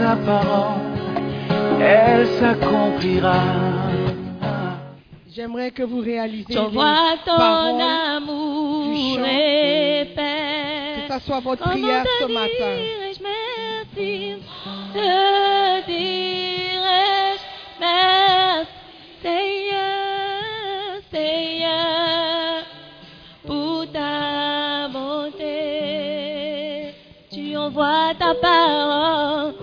sa parole, elle s'accomplira. J'aimerais que vous réalisiez Je les vois ton paroles, amour du chant. que ça soit votre Comment prière te ce matin. dirais-je merci Te dirais-je merci Seigneur, Seigneur Pour ta bonté Tu envoies ta parole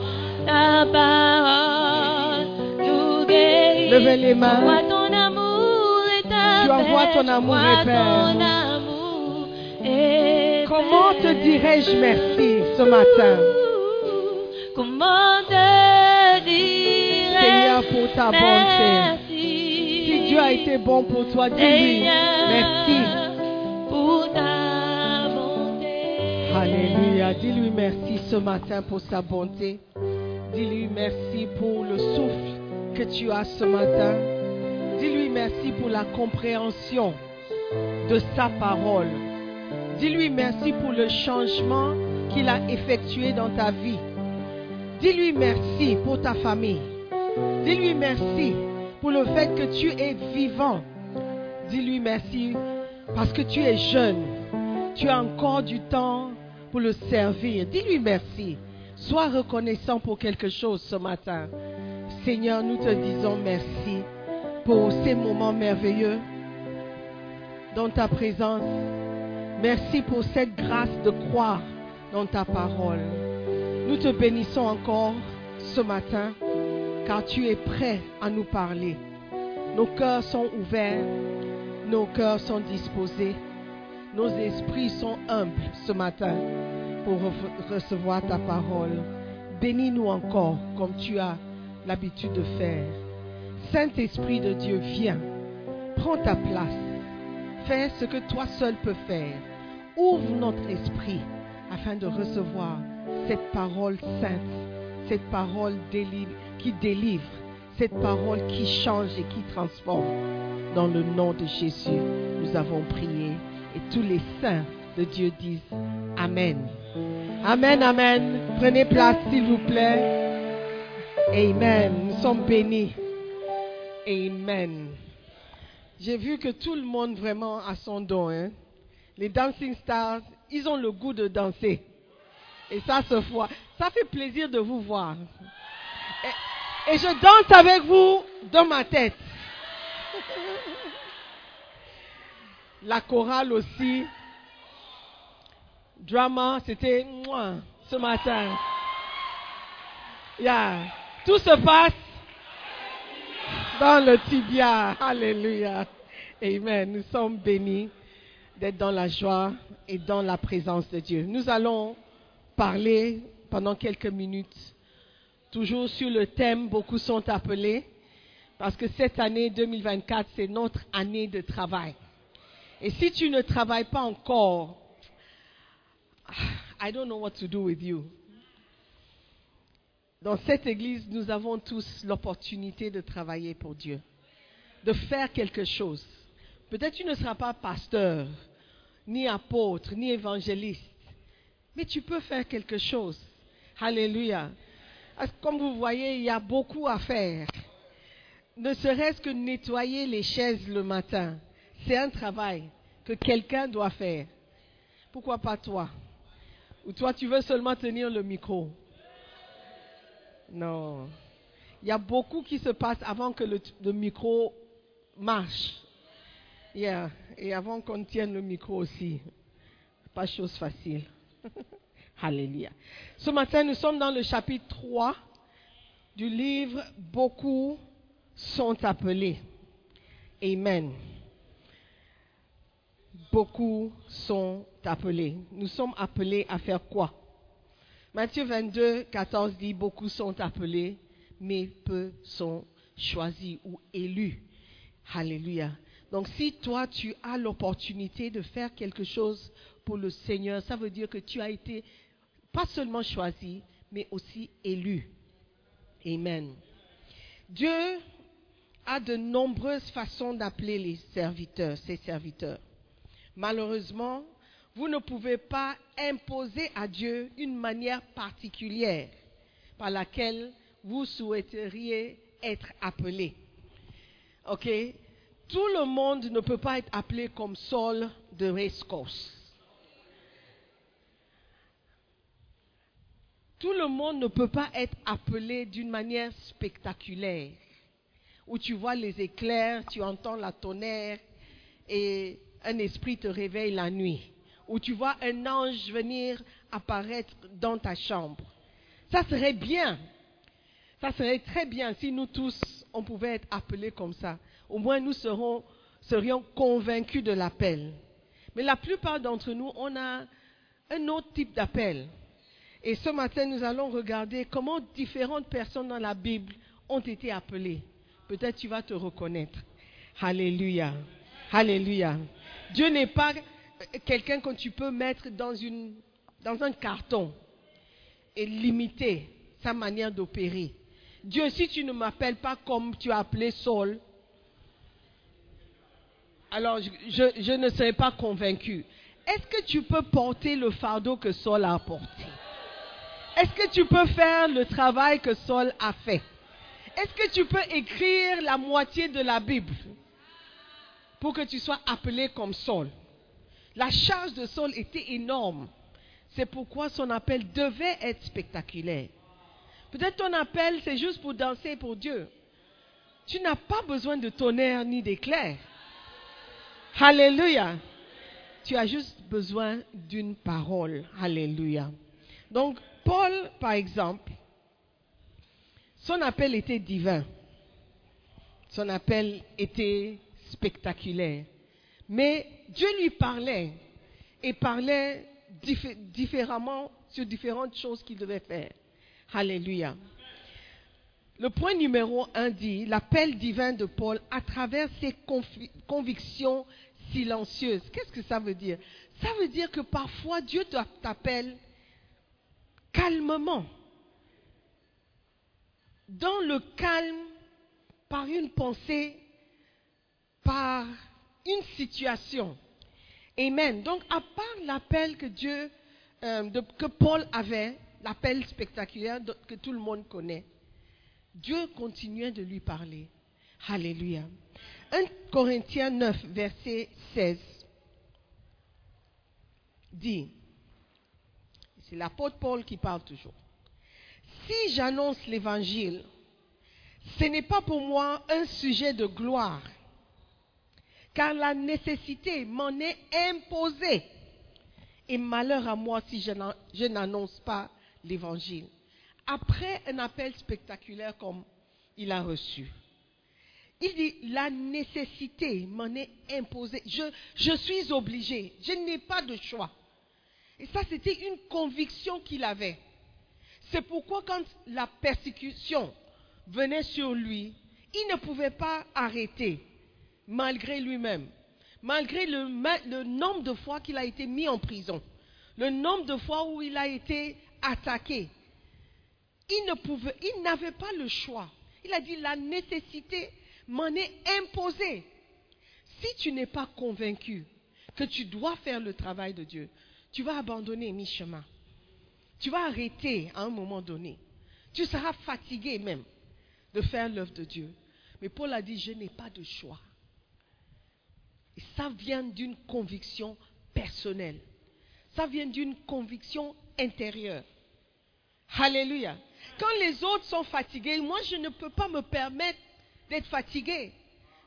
parole nous guérit Levez les mains. Envoie ton amour et ta Tu envoies ton amour et ton amour et Comment te dirais-je merci ce matin, Comment te dirais Seigneur, pour ta bonté merci? Si Dieu a été bon pour toi, dis-lui merci. pour ta bonté. Alléluia. Dis-lui merci ce matin pour sa bonté. Dis-lui merci pour le souffle que tu as ce matin. Dis-lui merci pour la compréhension de sa parole. Dis-lui merci pour le changement qu'il a effectué dans ta vie. Dis-lui merci pour ta famille. Dis-lui merci pour le fait que tu es vivant. Dis-lui merci parce que tu es jeune. Tu as encore du temps pour le servir. Dis-lui merci. Sois reconnaissant pour quelque chose ce matin. Seigneur, nous te disons merci pour ces moments merveilleux dans ta présence. Merci pour cette grâce de croire dans ta parole. Nous te bénissons encore ce matin car tu es prêt à nous parler. Nos cœurs sont ouverts, nos cœurs sont disposés, nos esprits sont humbles ce matin pour re- recevoir ta parole. Bénis-nous encore comme tu as l'habitude de faire. Saint-Esprit de Dieu, viens, prends ta place, fais ce que toi seul peux faire. Ouvre notre esprit afin de recevoir cette parole sainte, cette parole déli- qui délivre, cette parole qui change et qui transforme. Dans le nom de Jésus, nous avons prié et tous les saints de Dieu disent Amen. Amen, Amen. Prenez place, s'il vous plaît. Amen. Nous sommes bénis. Amen. J'ai vu que tout le monde vraiment a son don. hein. Les dancing stars, ils ont le goût de danser. Et ça se voit. Ça fait plaisir de vous voir. Et, et je danse avec vous dans ma tête. La chorale aussi. Drama, c'était mouah, ce matin. Yeah. Tout se passe dans le tibia. Alléluia. Amen. Nous sommes bénis d'être dans la joie et dans la présence de Dieu. Nous allons parler pendant quelques minutes, toujours sur le thème, beaucoup sont appelés, parce que cette année 2024, c'est notre année de travail. Et si tu ne travailles pas encore, I don't know what to do with you. Dans cette église, nous avons tous l'opportunité de travailler pour Dieu, de faire quelque chose. Peut-être tu ne seras pas pasteur, ni apôtre, ni évangéliste, mais tu peux faire quelque chose. Alléluia. Comme vous voyez, il y a beaucoup à faire. Ne serait-ce que nettoyer les chaises le matin, c'est un travail que quelqu'un doit faire. Pourquoi pas toi? Ou toi, tu veux seulement tenir le micro? Non. Il y a beaucoup qui se passe avant que le, micro marche. Yeah. Et avant qu'on tienne le micro aussi. Pas chose facile. Alléluia. Ce matin, nous sommes dans le chapitre 3 du livre Beaucoup sont appelés. Amen. Beaucoup sont appelés. Nous sommes appelés à faire quoi? Matthieu 22, 14 dit Beaucoup sont appelés, mais peu sont choisis ou élus. Alléluia. Donc si toi tu as l'opportunité de faire quelque chose pour le Seigneur, ça veut dire que tu as été pas seulement choisi, mais aussi élu. Amen. Dieu a de nombreuses façons d'appeler les serviteurs, ses serviteurs. Malheureusement, vous ne pouvez pas imposer à Dieu une manière particulière par laquelle vous souhaiteriez être appelé. OK? Tout le monde ne peut pas être appelé comme Saul de Rescos. Tout le monde ne peut pas être appelé d'une manière spectaculaire, où tu vois les éclairs, tu entends la tonnerre et un esprit te réveille la nuit, où tu vois un ange venir apparaître dans ta chambre. Ça serait bien. Ça serait très bien si nous tous, on pouvait être appelés comme ça. Au moins, nous serions convaincus de l'appel. Mais la plupart d'entre nous, on a un autre type d'appel. Et ce matin, nous allons regarder comment différentes personnes dans la Bible ont été appelées. Peut-être tu vas te reconnaître. Alléluia. Alléluia. Dieu n'est pas quelqu'un que tu peux mettre dans, un carton et limiter sa manière d'opérer. Dieu, si tu ne m'appelles pas comme tu as appelé Saul, alors je ne serai pas convaincu. Est-ce que tu peux porter le fardeau que Saul a porté Est-ce que tu peux faire le travail que Saul a fait? Est-ce que tu peux écrire la moitié de la Bible pour que tu sois appelé comme Saul? La charge de Saul était énorme. C'est pourquoi son appel devait être spectaculaire. Peut-être ton appel, c'est juste pour danser pour Dieu. Tu n'as pas besoin de tonnerre ni d'éclair. Alléluia. Tu as juste besoin d'une parole. Alléluia. Donc, Paul, par exemple, son appel était divin. Son appel était spectaculaire. Mais Dieu lui parlait et parlait diffé- différemment sur différentes choses qu'il devait faire. Alléluia. Le point numéro un dit l'appel divin de Paul à travers ses convictions silencieuses. Qu'est-ce que ça veut dire? Ça veut dire que parfois Dieu t'a- t'appelle calmement, dans le calme, par une pensée, par une situation. Amen. Donc, à part l'appel que Dieu, euh, que Paul avait, l'appel spectaculaire que tout le monde connaît, Dieu continuait de lui parler. Alléluia. 1 Corinthiens 9, verset 16 dit, c'est l'apôtre Paul qui parle toujours, si j'annonce l'évangile, ce n'est pas pour moi un sujet de gloire, car la nécessité m'en est imposée. Et malheur à moi si je n'an- je n'annonce pas l'évangile. Après un appel spectaculaire comme il a reçu, il dit, la nécessité m'en est imposée. Je, je suis obligé. Je n'ai pas de choix. Et ça, c'était une conviction qu'il avait. C'est pourquoi quand la persécution venait sur lui, il ne pouvait pas arrêter, malgré lui-même, malgré le, nombre de fois qu'il a été mis en prison, le nombre de fois où il a été attaqué. Il ne pouvait, il n'avait pas le choix. Il a dit la nécessité m'en est imposée. Si tu n'es pas convaincu que tu dois faire le travail de Dieu, tu vas abandonner mi-chemin. Tu vas arrêter à un moment donné. Tu seras fatigué même de faire l'œuvre de Dieu. Mais Paul a dit, je n'ai pas de choix. Et ça vient d'une conviction personnelle. Ça vient d'une conviction intérieure. Alléluia. Quand les autres sont fatigués, moi je ne peux pas me permettre d'être fatigué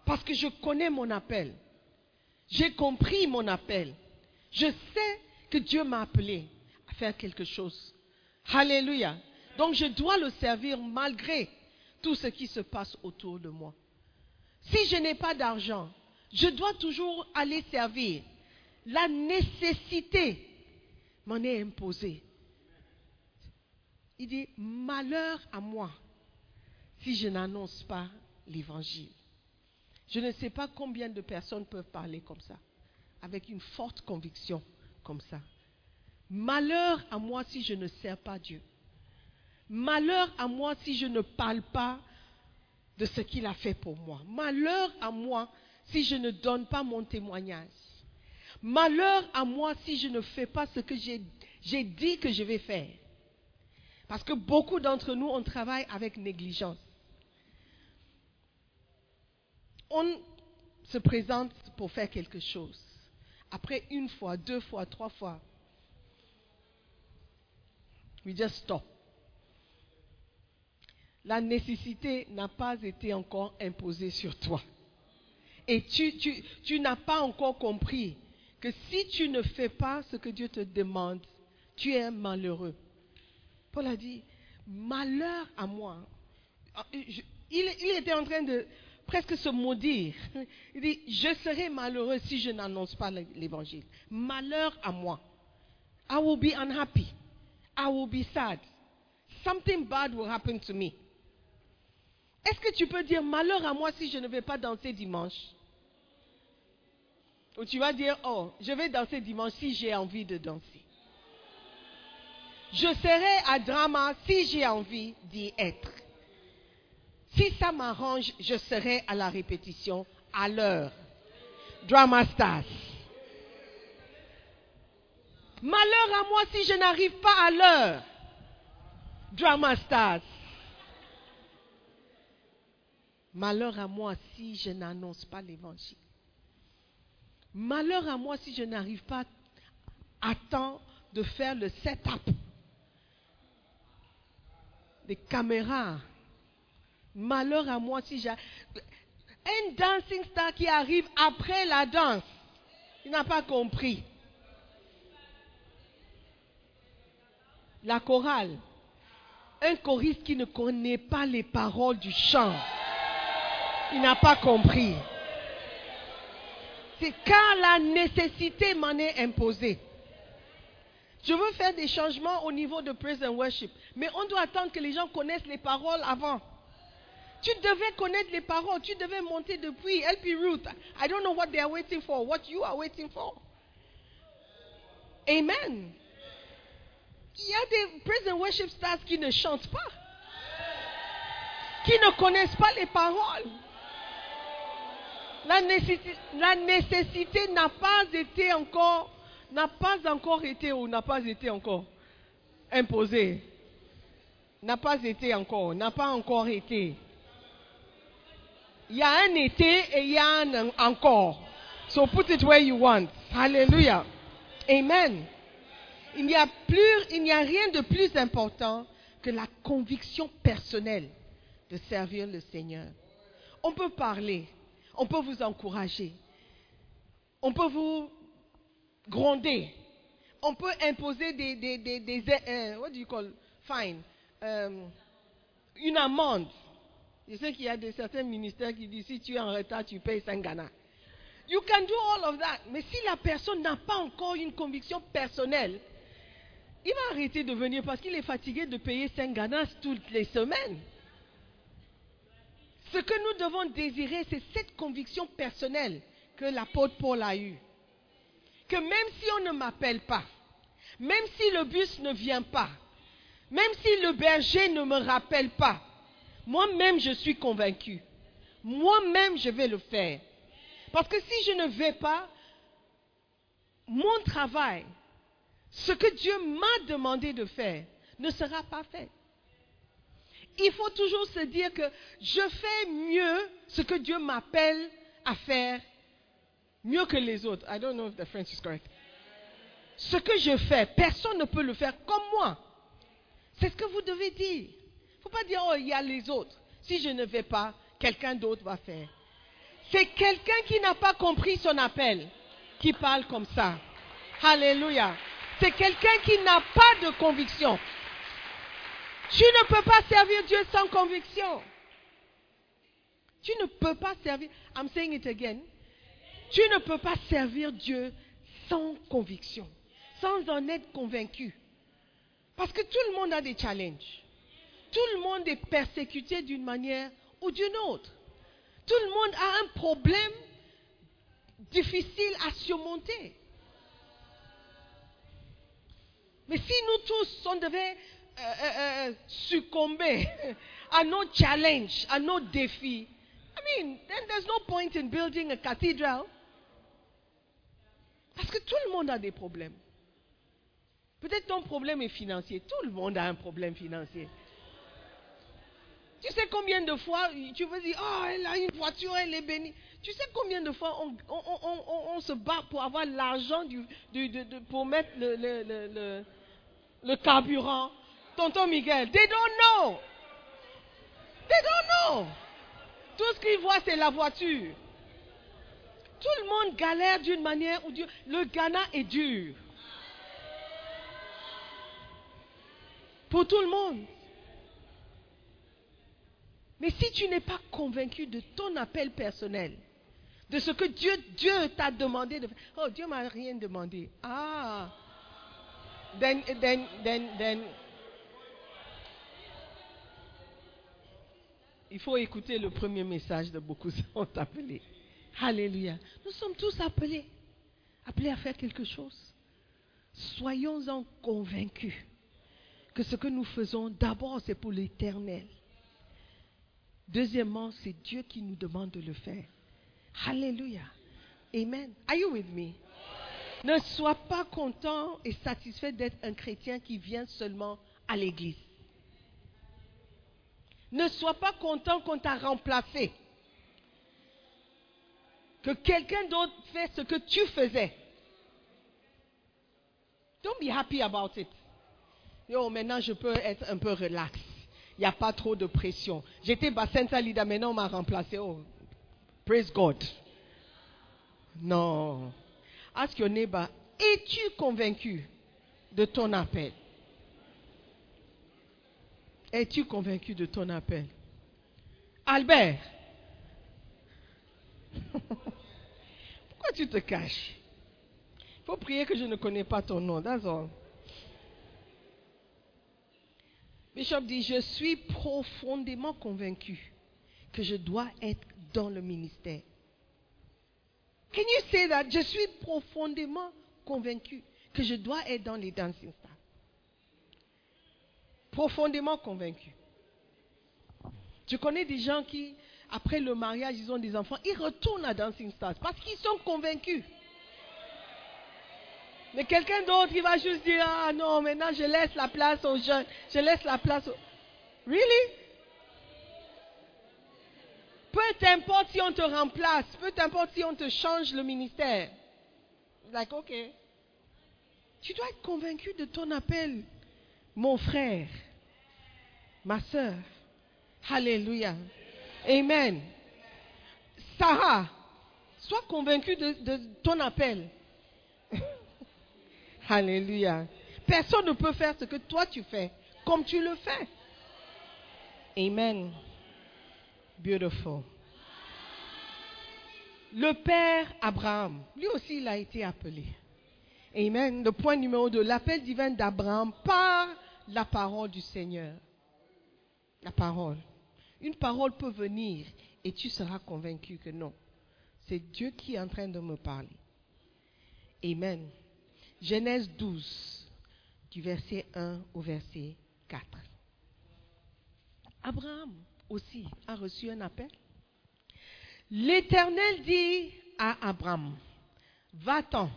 parce que je connais mon appel. J'ai compris mon appel. Je sais que Dieu m'a appelé à faire quelque chose. Alléluia. Donc je dois le servir malgré tout ce qui se passe autour de moi. Si je n'ai pas d'argent, je dois toujours aller servir. La nécessité m'en est imposée. Il dit, malheur à moi si je n'annonce pas l'évangile. Je ne sais pas combien de personnes peuvent parler comme ça, avec une forte conviction comme ça. Malheur à moi si je ne sers pas Dieu. Malheur à moi si je ne parle pas de ce qu'il a fait pour moi. Malheur à moi si je ne donne pas mon témoignage. Malheur à moi si je ne fais pas ce que j'ai dit que je vais faire. Parce que beaucoup d'entre nous, on travaille avec négligence. On se présente pour faire quelque chose. Après une fois, deux fois, trois fois, we just stop. La nécessité n'a pas été encore imposée sur toi. Et tu, n'as pas encore compris que si tu ne fais pas ce que Dieu te demande, tu es malheureux. Paul a dit, malheur à moi. Ah, il, il était en train de presque se maudire. Il dit, je serai malheureux si je n'annonce pas l'évangile. Malheur à moi. I will be unhappy. I will be sad. Something bad will happen to me. Est-ce que tu peux dire malheur à moi si je ne vais pas danser dimanche? Ou tu vas dire, oh, je vais danser dimanche si j'ai envie de danser. Je serai à drama si j'ai envie d'y être. Si ça m'arrange, je serai à la répétition à l'heure. Drama stars. Malheur à moi si je n'arrive pas à l'heure. Drama stars. Malheur à moi si je n'annonce pas l'évangile. Malheur à moi si je n'arrive pas à temps de faire le setup des caméras. Malheur à moi si j'ai un dancing star qui arrive après la danse. Il n'a pas compris. La chorale. Un choriste qui ne connaît pas les paroles du chant. Il n'a pas compris. C'est car la nécessité m'en est imposée. Je veux faire des changements au niveau de praise and worship. Mais on doit attendre que les gens connaissent les paroles avant. Tu devais connaître les paroles. Tu devais monter depuis LP Route. I don't know what they are waiting for. What you are waiting for. Amen. Il y a des praise and worship stars qui ne chantent pas. Qui ne connaissent pas les paroles. La nécessité, n'a pas été encore, n'a pas encore été ou n'a pas été encore imposée. N'a pas été encore, n'a pas encore été. Il y a un été et il y a un encore. So put it where you want. Hallelujah. Amen. Il n'y a plus, il n'y a rien de plus important que la conviction personnelle de servir le Seigneur. On peut parler, on peut vous encourager, on peut vous gronder, on peut imposer des, des, des, des euh, what do you call, fine, euh, une amende. Je sais qu'il y a des, certains ministères qui disent si tu es en retard, tu payes 5 Ghana. You can do all of that. Mais si la personne n'a pas encore une conviction personnelle, il va arrêter de venir parce qu'il est fatigué de payer 5 Ghana toutes les semaines. Ce que nous devons désirer, c'est cette conviction personnelle que l'apôtre Paul a eue. Que même si on ne m'appelle pas, même si le bus ne vient pas, même si le berger ne me rappelle pas, moi-même je suis convaincu. Moi-même je vais le faire. Parce que si je ne vais pas, mon travail, ce que Dieu m'a demandé de faire, ne sera pas fait. Il faut toujours se dire que je fais mieux ce que Dieu m'appelle à faire mieux que les autres. I don't know if the French is correct. Ce que je fais, personne ne peut le faire comme moi. C'est ce que vous devez dire. Il ne faut pas dire, oh, il y a les autres. Si je ne vais pas, quelqu'un d'autre va faire. C'est quelqu'un qui n'a pas compris son appel qui parle comme ça. Alléluia. C'est quelqu'un qui n'a pas de conviction. Tu ne peux pas servir Dieu sans conviction. Tu ne peux pas servir. I'm saying it again. Tu ne peux pas servir Dieu sans conviction, sans en être convaincu. Parce que tout le monde a des challenges. Tout le monde est persécuté d'une manière ou d'une autre. Tout le monde a un problème difficile à surmonter. Mais si nous tous, on devait euh, euh, euh, succomber à nos challenges, à nos défis, I mean, then there's no point in building a cathedral. Parce que tout le monde a des problèmes. Peut-être ton problème est financier. Tout le monde a un problème financier. Tu sais combien de fois tu veux dire, oh, elle a une voiture, elle est bénie. Tu sais combien de fois on, se bat pour avoir l'argent pour mettre le, le, le, le, carburant? Tonton Miguel, they don't know. They don't know. Tout ce qu'ils voient, c'est la voiture. Tout le monde galère d'une manière ou d'une Le Ghana est dur. Pour tout le monde. Mais si tu n'es pas convaincu de ton appel personnel, de ce que Dieu, Dieu t'a demandé de faire. Oh, Dieu m'a rien demandé. Ah. Then, then, then, then. Il faut écouter le premier message de beaucoup sont appelés. Alléluia. Nous sommes tous appelés, appelés à faire quelque chose. Soyons-en convaincus que ce que nous faisons, d'abord, c'est pour l'éternel. Deuxièmement, c'est Dieu qui nous demande de le faire. Alléluia. Amen. Are you with me? Ne sois pas content et satisfait d'être un chrétien qui vient seulement à l'église. Ne sois pas content qu'on t'a remplacé. Que quelqu'un d'autre fait ce que tu faisais. Don't be happy about it. Yo, maintenant je peux être un peu relax. Il n'y a pas trop de pression. J'étais bassin Lida, maintenant on m'a remplacé. Oh, praise God. Non. Ask your neighbor, es-tu convaincu de ton appel? Es-tu convaincu de ton appel? Albert. Pourquoi tu te caches? Il faut prier que je ne connais pas ton nom. That's all. Bishop dit, je suis profondément convaincu que je dois être dans le ministère. Can you say that? Je suis profondément convaincu que je dois être dans les dancing. Profondément convaincu. Je connais des gens qui, après le mariage, ils ont des enfants, ils retournent à Dancing Stars parce qu'ils sont convaincus. Mais quelqu'un d'autre qui va juste dire, ah non, maintenant je laisse la place aux jeunes, je laisse la place aux... Really? Peu importe si on te remplace, peu importe si on te change le ministère. Like, ok. Tu dois être convaincu de ton appel, mon frère, ma soeur. Alléluia. Amen. Sarah, sois convaincu de, de ton appel. Alléluia. Personne ne peut faire ce que toi tu fais comme tu le fais. Amen. Beautiful. Le père Abraham, lui aussi, il a été appelé. Amen. Le point numéro 2, l'appel divin d'Abraham par la parole du Seigneur. La parole. Une parole peut venir et tu seras convaincu que non. C'est Dieu qui est en train de me parler. Amen. Genèse 12, du verset 1 au verset 4. Abraham aussi a reçu un appel. L'Éternel dit à Abraham, va-t'en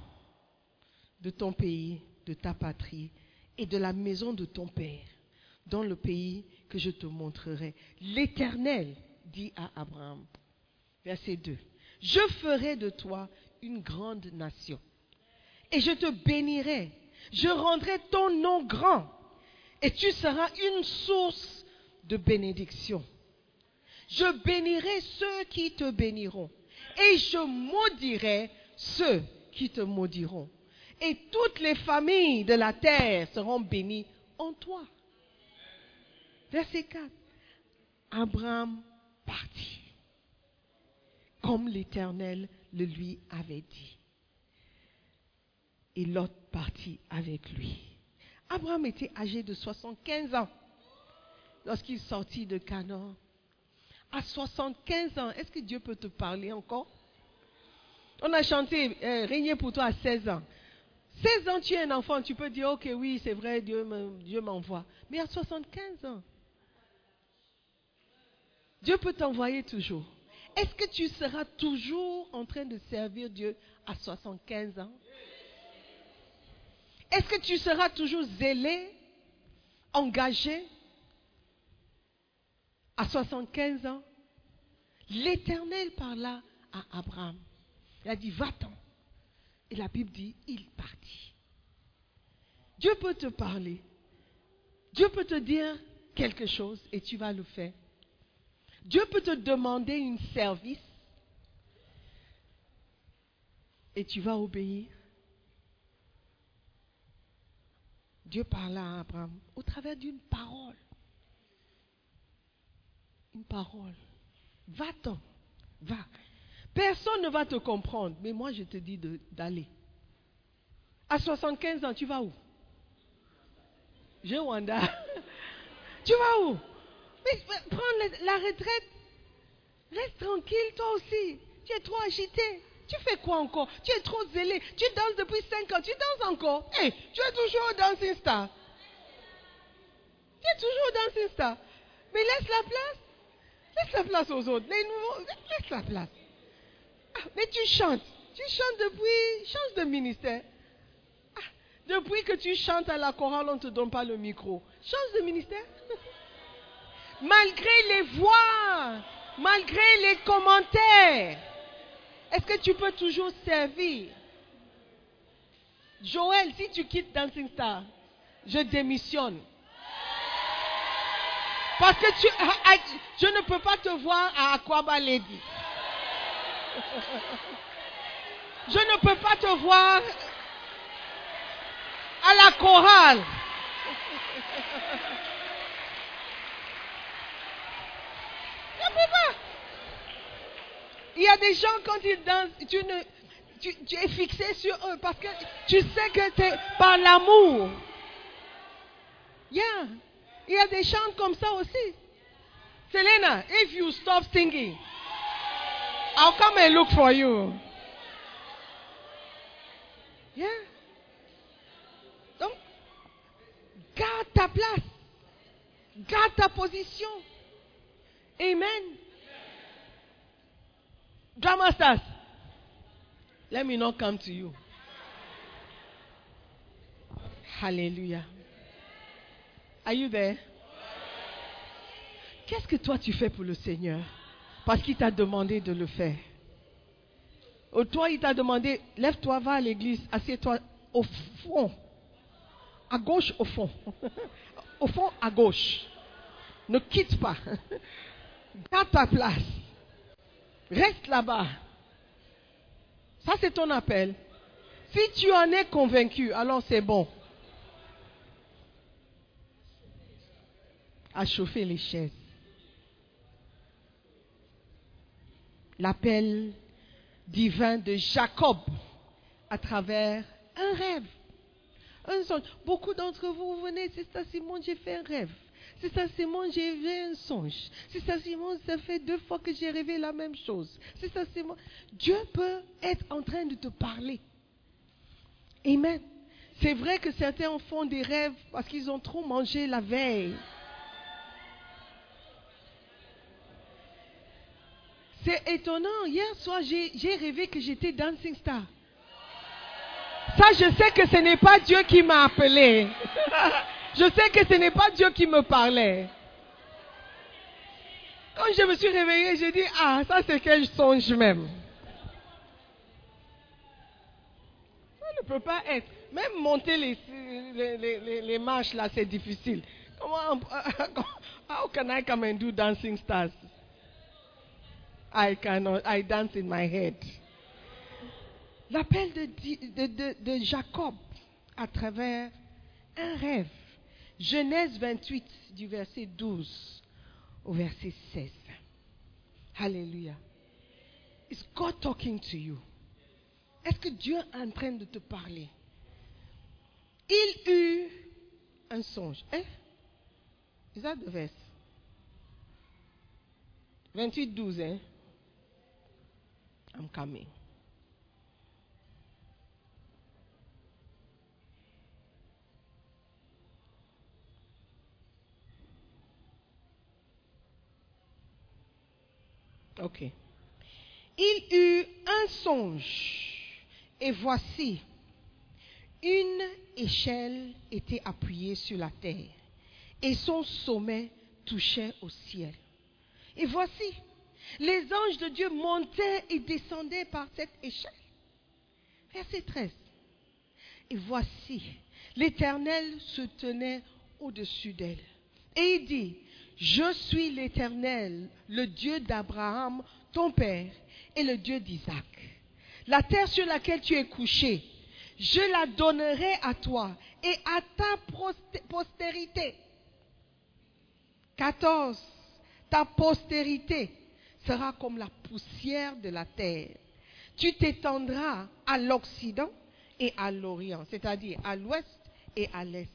de ton pays, de ta patrie et de la maison de ton père, dans le pays je te montrerai. L'Éternel dit à Abraham, verset 2, je ferai de toi une grande nation. Et je te bénirai. Je rendrai ton nom grand. Et tu seras une source de bénédiction. Je bénirai ceux qui te béniront. Et je maudirai ceux qui te maudiront. Et toutes les familles de la terre seront bénies en toi. Verset 4. Abraham partit, comme l'Éternel le lui avait dit. Et Lot partit avec lui. Abraham était âgé de 75 ans lorsqu'il sortit de Canaan. À 75 ans, est-ce que Dieu peut te parler encore? On a chanté euh, Régner pour toi à 16 ans. 16 ans, tu es un enfant, tu peux dire, ok, oui, c'est vrai, Dieu me- Dieu m'envoie. Mais à 75 ans, Dieu peut t'envoyer toujours. Est-ce que tu seras toujours en train de servir Dieu à 75 ans? Est-ce que tu seras toujours zélé, engagé à 75 ans? L'Éternel parla à Abraham. Il a dit, va-t'en. Et la Bible dit, il partit. Dieu peut te parler. Dieu peut te dire quelque chose et tu vas le faire. Dieu peut te demander un service et tu vas obéir. Dieu parla à Abraham au travers d'une parole. Une parole. Va-t'en. Va. Personne ne va te comprendre, mais moi je te dis d'aller. À 75 ans, tu vas où? Je Wanda. tu vas où? Mais, prends la, retraite. Reste tranquille, toi aussi. Tu es trop agité. Tu fais quoi encore? Tu es trop zélé. Tu danses depuis 5 ans. Tu danses encore? Hé, tu es toujours au Dancing Star. Tu es toujours au Dancing Star. Mais laisse la place. Laisse la place aux autres. Laisse la place. Ah, mais tu chantes. Tu chantes depuis. Change de ministère. Ah, depuis que tu chantes à la chorale, on ne te donne pas le micro. Change de ministère. malgré les voix, malgré les commentaires, est-ce que tu peux toujours servir? Joël, si tu quittes Dancing Star, je démissionne. Parce que ah, ah, je ne peux pas te voir à Aquaba Lady. Je ne peux pas te voir à la chorale. Il y a des gens, quand ils dansent, tu, ne, tu, tu es fixé sur eux parce que tu sais que c'est par l'amour. Yeah. Il y a des chants comme ça aussi. Selena, if you stop singing, I'll come and look for you. Yeah. Donc, garde ta place. Garde ta position. Amen. Drama stars. Let me not come to you. Hallelujah. Are you there? Qu'est-ce que toi tu fais pour le Seigneur? Parce qu'il t'a demandé de le faire. Ou toi, il t'a demandé, lève-toi, va à l'église, assieds-toi au fond. À gauche, au fond. au fond, à gauche. Ne quitte pas. Garde ta place. Reste là-bas. Ça, c'est ton appel. Si tu en es convaincu, alors c'est bon. À chauffer les chaises. L'appel divin de Jacob à travers un rêve. Un. Beaucoup d'entre vous, vous venez, c'est ça Simon, j'ai fait un rêve. C'est ça Simon, j'ai rêvé un songe. C'est ça Simon, ça fait deux fois que j'ai rêvé la même chose. C'est ça Simon. Dieu peut être en train de te parler. Amen. C'est vrai que certains font des rêves parce qu'ils ont trop mangé la veille. C'est étonnant. Hier soir, j'ai rêvé que j'étais Dancing Star. Ça, je sais que ce n'est pas Dieu qui m'a appelé. je sais que ce n'est pas Dieu qui me parlait. Quand je me suis réveillée, j'ai dit, ah, ça c'est quel songe même. ne peux pas être. Même monter les, les, marches là, c'est difficile. Comment, how can I come and do dancing stars? I cannot. I dance in my head. L'appel de, de, de, de Jacob à travers un rêve. Genèse 28 du verset 12 au verset 16. Alléluia. Is God talking to you? Est-ce que Dieu est en train de te parler? Il eut un songe. Is that the verse? 28, 12, hein? I'm coming. Ok. Il eut un songe, et voici, une échelle était appuyée sur la terre, et son sommet touchait au ciel. Et voici, les anges de Dieu montaient et descendaient par cette échelle. Verset 13. Et voici, l'Éternel se tenait au-dessus d'elle. Et il dit, je suis l'Éternel, le Dieu d'Abraham, ton père, et le Dieu d'Isaac. La terre sur laquelle tu es couché, je la donnerai à toi et à ta postérité. 14. Ta postérité sera comme la poussière de la terre. Tu t'étendras à l'Occident et à l'Orient, c'est-à-dire à l'Ouest et à l'Est,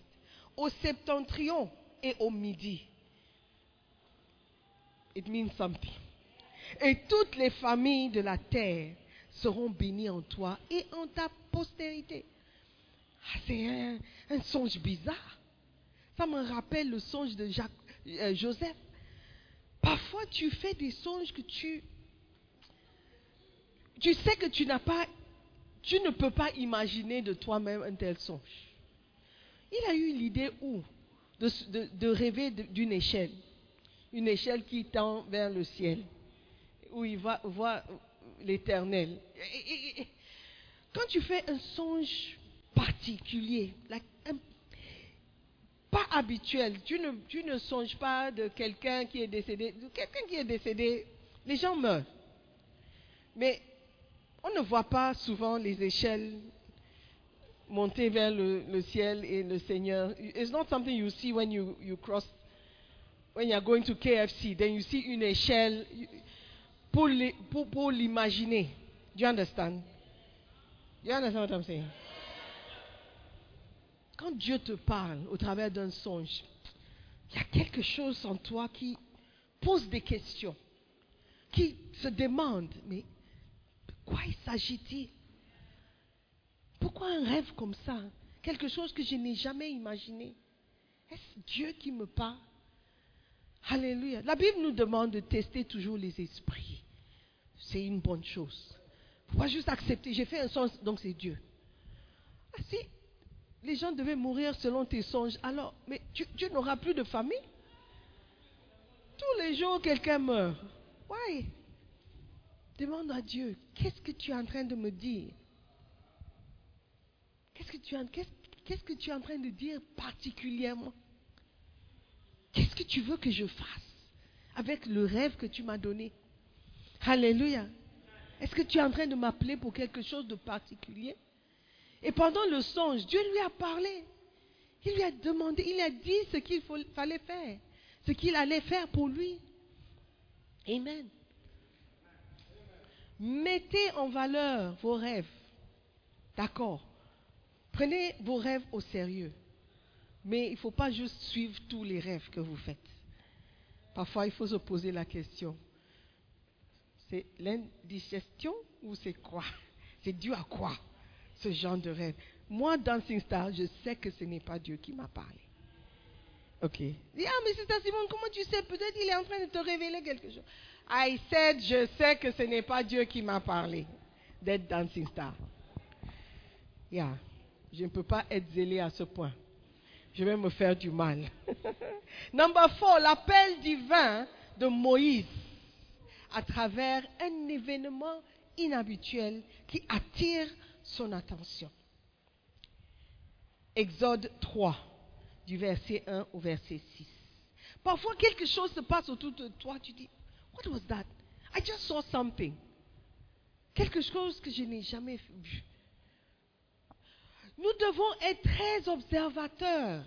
au septentrion et au Midi. It means something. Et toutes les familles de la terre seront bénies en toi et en ta postérité. Ah, c'est un, un songe bizarre. Ça me rappelle le songe de euh, Joseph. Parfois, tu fais des songes que tu... Tu sais que tu n'as pas... Tu ne peux pas imaginer de toi-même un tel songe. Il a eu l'idée où? De, rêver d'une échelle. Une échelle qui tend vers le ciel. Où il va voir l'éternel. Quand tu fais un songe particulier, pas habituel, tu ne, songes pas de quelqu'un qui est décédé. Quelqu'un qui est décédé, les gens meurent. Mais on ne voit pas souvent les échelles monter vers le, le ciel et le Seigneur. It's not something you see when you, you cross, when you are going to KFC. Then you see une échelle pour l'imaginer. Do you understand? Do you understand what I'm saying? Quand Dieu te parle au travers d'un songe, il y a quelque chose en toi qui pose des questions, qui se demande, mais de quoi il s'agit-il? Pourquoi un rêve comme ça? Quelque chose que je n'ai jamais imaginé. Est-ce Dieu qui me parle? Alléluia. La Bible nous demande de tester toujours les esprits. C'est une bonne chose. Il faut pas juste accepter. J'ai fait un songe, donc c'est Dieu. Ah, si les gens devaient mourir selon tes songes, alors, mais tu, n'auras plus de famille. Tous les jours, quelqu'un meurt. Why? Demande à Dieu, qu'est-ce que tu es en train de me dire? Qu'est-ce que tu es en train de dire particulièrement? Qu'est-ce que tu veux que je fasse avec le rêve que tu m'as donné? Alléluia. Est-ce que tu es en train de m'appeler pour quelque chose de particulier? Et pendant le songe, Dieu lui a parlé. Il lui a demandé, il a dit ce qu'il fallait faire, ce qu'il allait faire pour lui. Amen. Mettez en valeur vos rêves. D'accord. Prenez vos rêves au sérieux. Mais il ne faut pas juste suivre tous les rêves que vous faites. Parfois, il faut se poser la question. C'est l'indigestion ou c'est quoi? C'est dû à quoi ce genre de rêve? Moi, Dancing Star, je sais que ce n'est pas Dieu qui m'a parlé. Ok. Ah, mais c'est Simon, comment tu sais? Peut-être il est en train de te révéler quelque chose. I said, je sais que ce n'est pas Dieu qui m'a parlé d'être Dancing Star. Yeah. Je ne peux pas être zélé à ce point. Je vais me faire du mal. Number four, l'appel divin de Moïse à travers un événement inhabituel qui attire son attention. Exode 3, du verset 1 au verset 6. Parfois, quelque chose se passe autour de toi, tu dis, What was that? I just saw something. Quelque chose que je n'ai jamais vu. Nous devons être très observateurs.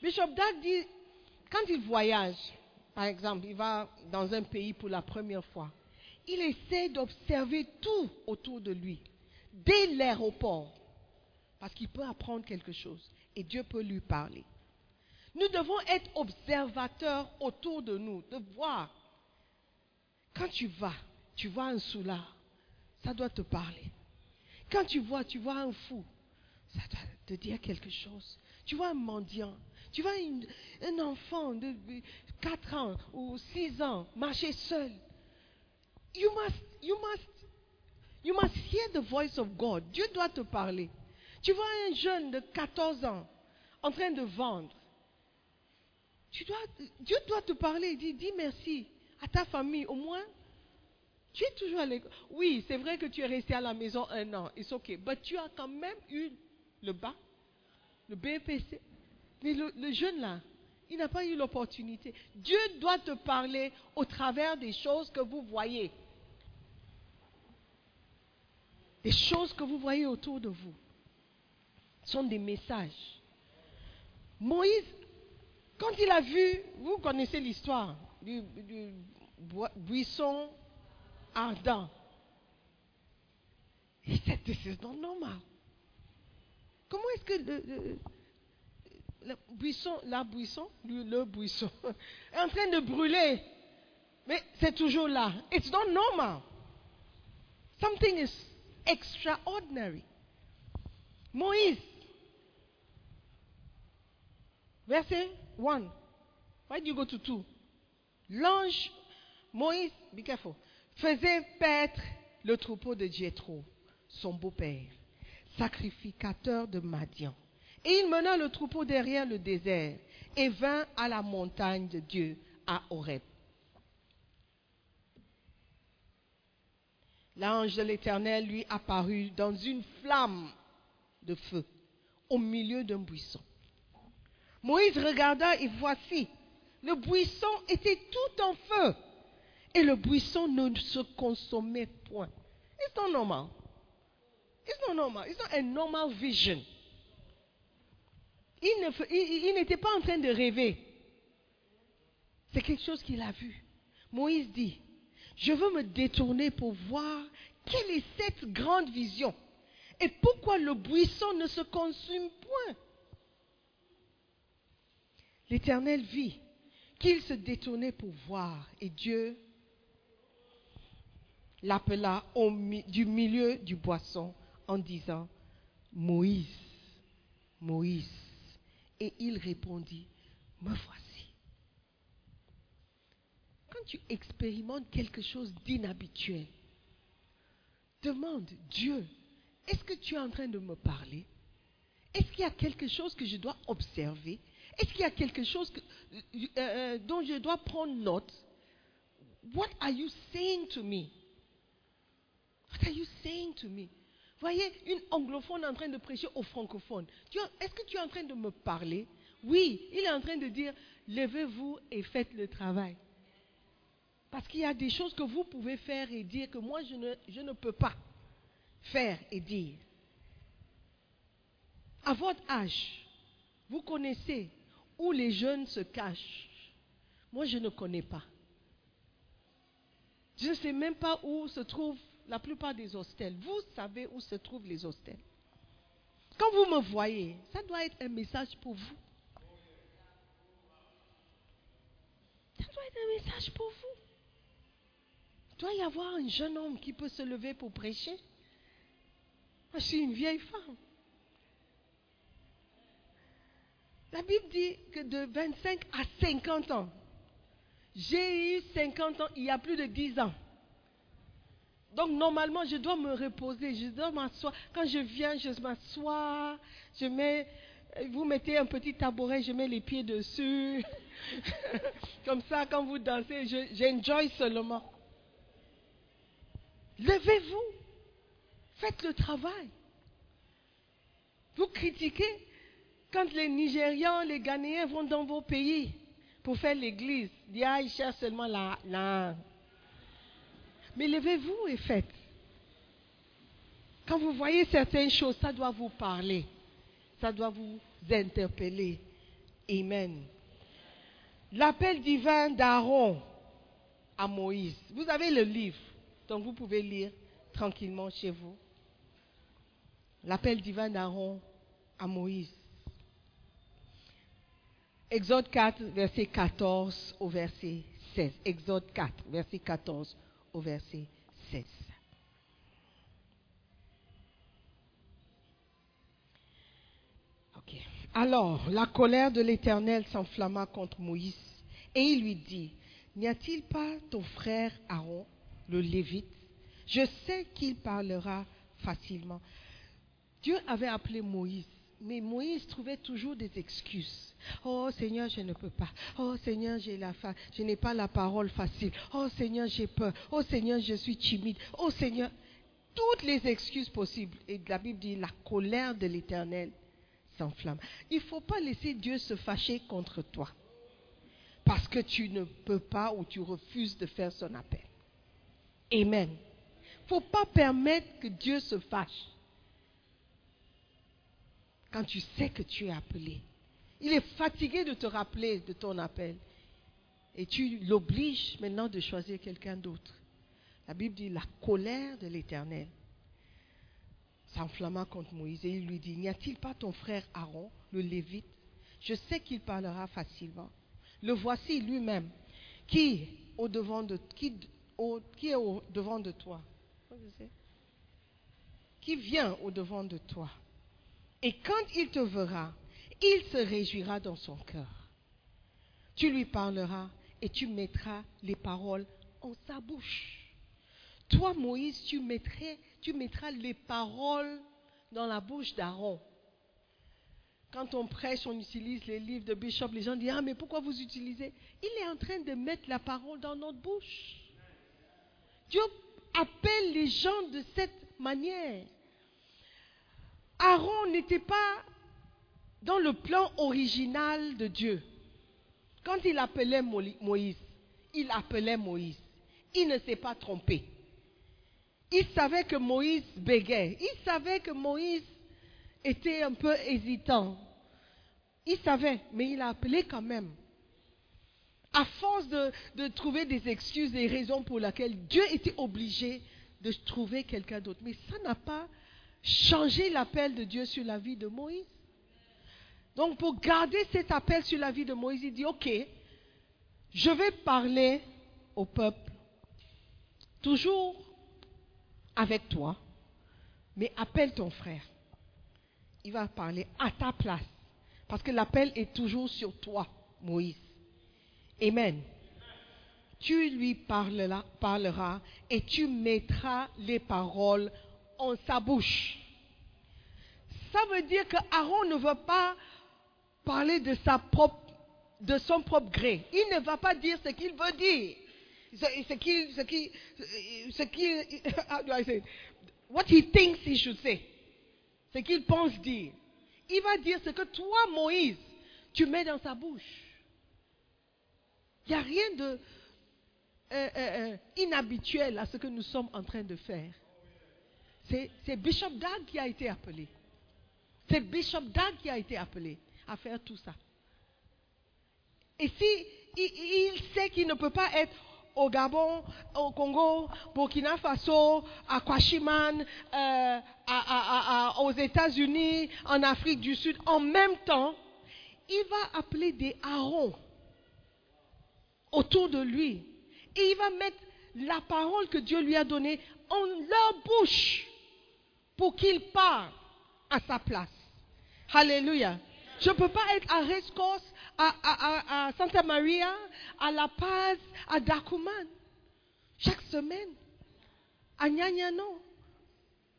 Bishop Dag dit, quand il voyage, par exemple, il va dans un pays pour la première fois, il essaie d'observer tout autour de lui, dès l'aéroport, parce qu'il peut apprendre quelque chose et Dieu peut lui parler. Nous devons être observateurs autour de nous, de voir. Quand tu vas, tu vois un soulard, ça doit te parler. Quand tu vois, tu vois un fou, ça doit te dire quelque chose. Tu vois un mendiant, tu vois un enfant de 4 ans ou 6 ans marcher seul. You must, you must, you must hear the voice of God. Dieu doit te parler. Tu vois un jeune de 14 ans en train de vendre. Tu dois, Dieu doit te parler. Dis, dis merci à ta famille. Au moins, tu es toujours à l'école. Oui, c'est vrai que tu es resté à la maison un an. It's okay. Mais tu as quand même eu le bas, le BPC. Mais le, jeune là, il n'a pas eu l'opportunité. Dieu doit te parler au travers des choses que vous voyez. Des choses que vous voyez autour de vous sont des messages. Moïse, quand il a vu, vous connaissez l'histoire du, buisson ardent. Il dit, this is not normal. Comment est-ce que le, le- le buisson, la buisson, le, le buisson, est en train de brûler, mais c'est toujours là. It's not normal. Something is extraordinary. Moïse, verset 1. Why do you go to 2? L'ange, Moïse, be careful, faisait paître le troupeau de Jéthro, son beau-père, sacrificateur de Madian. Et il mena le troupeau derrière le désert et vint à la montagne de Dieu, à Horeb. L'ange de l'Éternel lui apparut dans une flamme de feu au milieu d'un buisson. Moïse regarda et voici, le buisson était tout en feu et le buisson ne se consommait point. It's not normal. It's not normal. It's not a normal vision. Il n'était pas en train de rêver. C'est quelque chose qu'il a vu. Moïse dit, je veux me détourner pour voir quelle est cette grande vision et pourquoi le buisson ne se consume point. L'Éternel vit qu'il se détournait pour voir et Dieu l'appela du milieu du boisson en disant, Moïse, Moïse. Et il répondit, Me voici. Quand tu expérimentes quelque chose d'inhabituel, demande, Dieu, est-ce que tu es en train de me parler? Est-ce qu'il y a quelque chose que je dois observer? Est-ce qu'il y a quelque chose euh, euh, dont je dois prendre note? What are you saying to me? What are you saying to me? Voyez, une anglophone en train de prêcher aux francophones. Est-ce que tu es en train de me parler? Oui, il est en train de dire, levez-vous et faites le travail. Parce qu'il y a des choses que vous pouvez faire et dire que moi, je ne, je ne peux pas faire et dire. À votre âge, vous connaissez où les jeunes se cachent. Moi, je ne connais pas. Je ne sais même pas où se trouvent la plupart des hostels. Vous savez où se trouvent les hostels. Quand vous me voyez, ça doit être un message pour vous. Ça doit être un message pour vous. Il doit y avoir un jeune homme qui peut se lever pour prêcher. Moi, je suis une vieille femme. La Bible dit que de 25 à 50 ans, j'ai eu 50 ans il y a plus de 10 ans. Donc normalement, je dois me reposer, je dois m'asseoir. Quand je viens, je m'assois, je mets, vous mettez un petit tabouret, je mets les pieds dessus. Comme ça, quand vous dansez, je- j'enjoy seulement. Levez-vous, faites le travail. Vous critiquez quand les Nigérians, les Ghanéens vont dans vos pays pour faire l'église. Ils cherchent seulement la, la. Mais levez-vous et faites. Quand vous voyez certaines choses, ça doit vous parler. Ça doit vous interpeller. Amen. L'appel divin d'Aaron à Moïse. Vous avez le livre, donc vous pouvez lire tranquillement chez vous. L'appel divin d'Aaron à Moïse. Exode 4, verset 14 au verset 16. Exode 4, verset 14 au verset 16. Ok. Alors, la colère de l'Éternel s'enflamma contre Moïse et il lui dit, N'y a-t-il pas ton frère Aaron, le Lévite? Je sais qu'il parlera facilement. Dieu avait appelé Moïse, mais Moïse trouvait toujours des excuses. Oh Seigneur, je ne peux pas. Oh Seigneur, j'ai la fa- je n'ai pas la parole facile. Oh Seigneur, j'ai peur. Oh Seigneur, je suis timide. Oh Seigneur, toutes les excuses possibles. Et la Bible dit la colère de l'Éternel s'enflamme. Il ne faut pas laisser Dieu se fâcher contre toi parce que tu ne peux pas ou tu refuses de faire son appel. Amen. Il ne faut pas permettre que Dieu se fâche quand tu sais que tu es appelé. Il est fatigué de te rappeler de ton appel. Et tu l'obliges maintenant de choisir quelqu'un d'autre. La Bible dit la colère de l'Éternel s'enflamma contre Moïse et il lui dit, n'y a-t-il pas ton frère Aaron, le Lévite? Je sais qu'il parlera facilement. Le voici lui-même qui, au devant de, qui, au- qui est au devant de toi? Qui vient au devant de toi? Et quand il te verra, il se réjouira dans son cœur. Tu lui parleras et tu mettras les paroles en sa bouche. Toi, Moïse, tu, mettras les paroles dans la bouche d'Aaron. Quand on prêche, on utilise les livres de Bishop, les gens disent, ah, mais pourquoi vous utilisez? Il est en train de mettre la parole dans notre bouche. Dieu appelle les gens de cette manière. Aaron n'était pas dans le plan original de Dieu. Quand il appelait Mo- Moïse, il appelait Moïse. Il ne s'est pas trompé. Il savait que Moïse bégait. Il savait que Moïse était un peu hésitant. Il savait, mais il a appelé quand même. À force de, de trouver des excuses et raisons pour lesquelles Dieu était obligé de trouver quelqu'un d'autre. Mais ça n'a pas changé l'appel de Dieu sur la vie de Moïse. Donc pour garder cet appel sur la vie de Moïse, il dit, OK, je vais parler au peuple, toujours avec toi, mais appelle ton frère. Il va parler à ta place. Parce que l'appel est toujours sur toi, Moïse. Amen. Tu lui parleras, parleras et tu mettras les paroles en sa bouche. Ça veut dire que Aaron ne veut pas parler de, son propre gré. Il ne va pas dire ce qu'il veut dire. Ce, qu'il, ce qu'il, ce how do I say? What he thinks he should say. Ce qu'il pense dire. Il va dire ce que toi, Moïse, tu mets dans sa bouche. Il n'y a rien de euh, euh, euh, inhabituel à ce que nous sommes en train de faire. C'est, Bishop Dag qui a été appelé. C'est Bishop Dag qui a été appelé à faire tout ça. Et si il, sait qu'il ne peut pas être au Gabon, au Congo, Burkina Faso, à Kwashiman, euh, aux États-Unis, en Afrique du Sud, en même temps, il va appeler des Aaron autour de lui. Et il va mettre la parole que Dieu lui a donnée en leur bouche pour qu'il parle à sa place. Alléluia. Je ne peux pas être à Rescos, à, Santa Maria, à La Paz, à Dakuman, chaque semaine, à Nyanyano,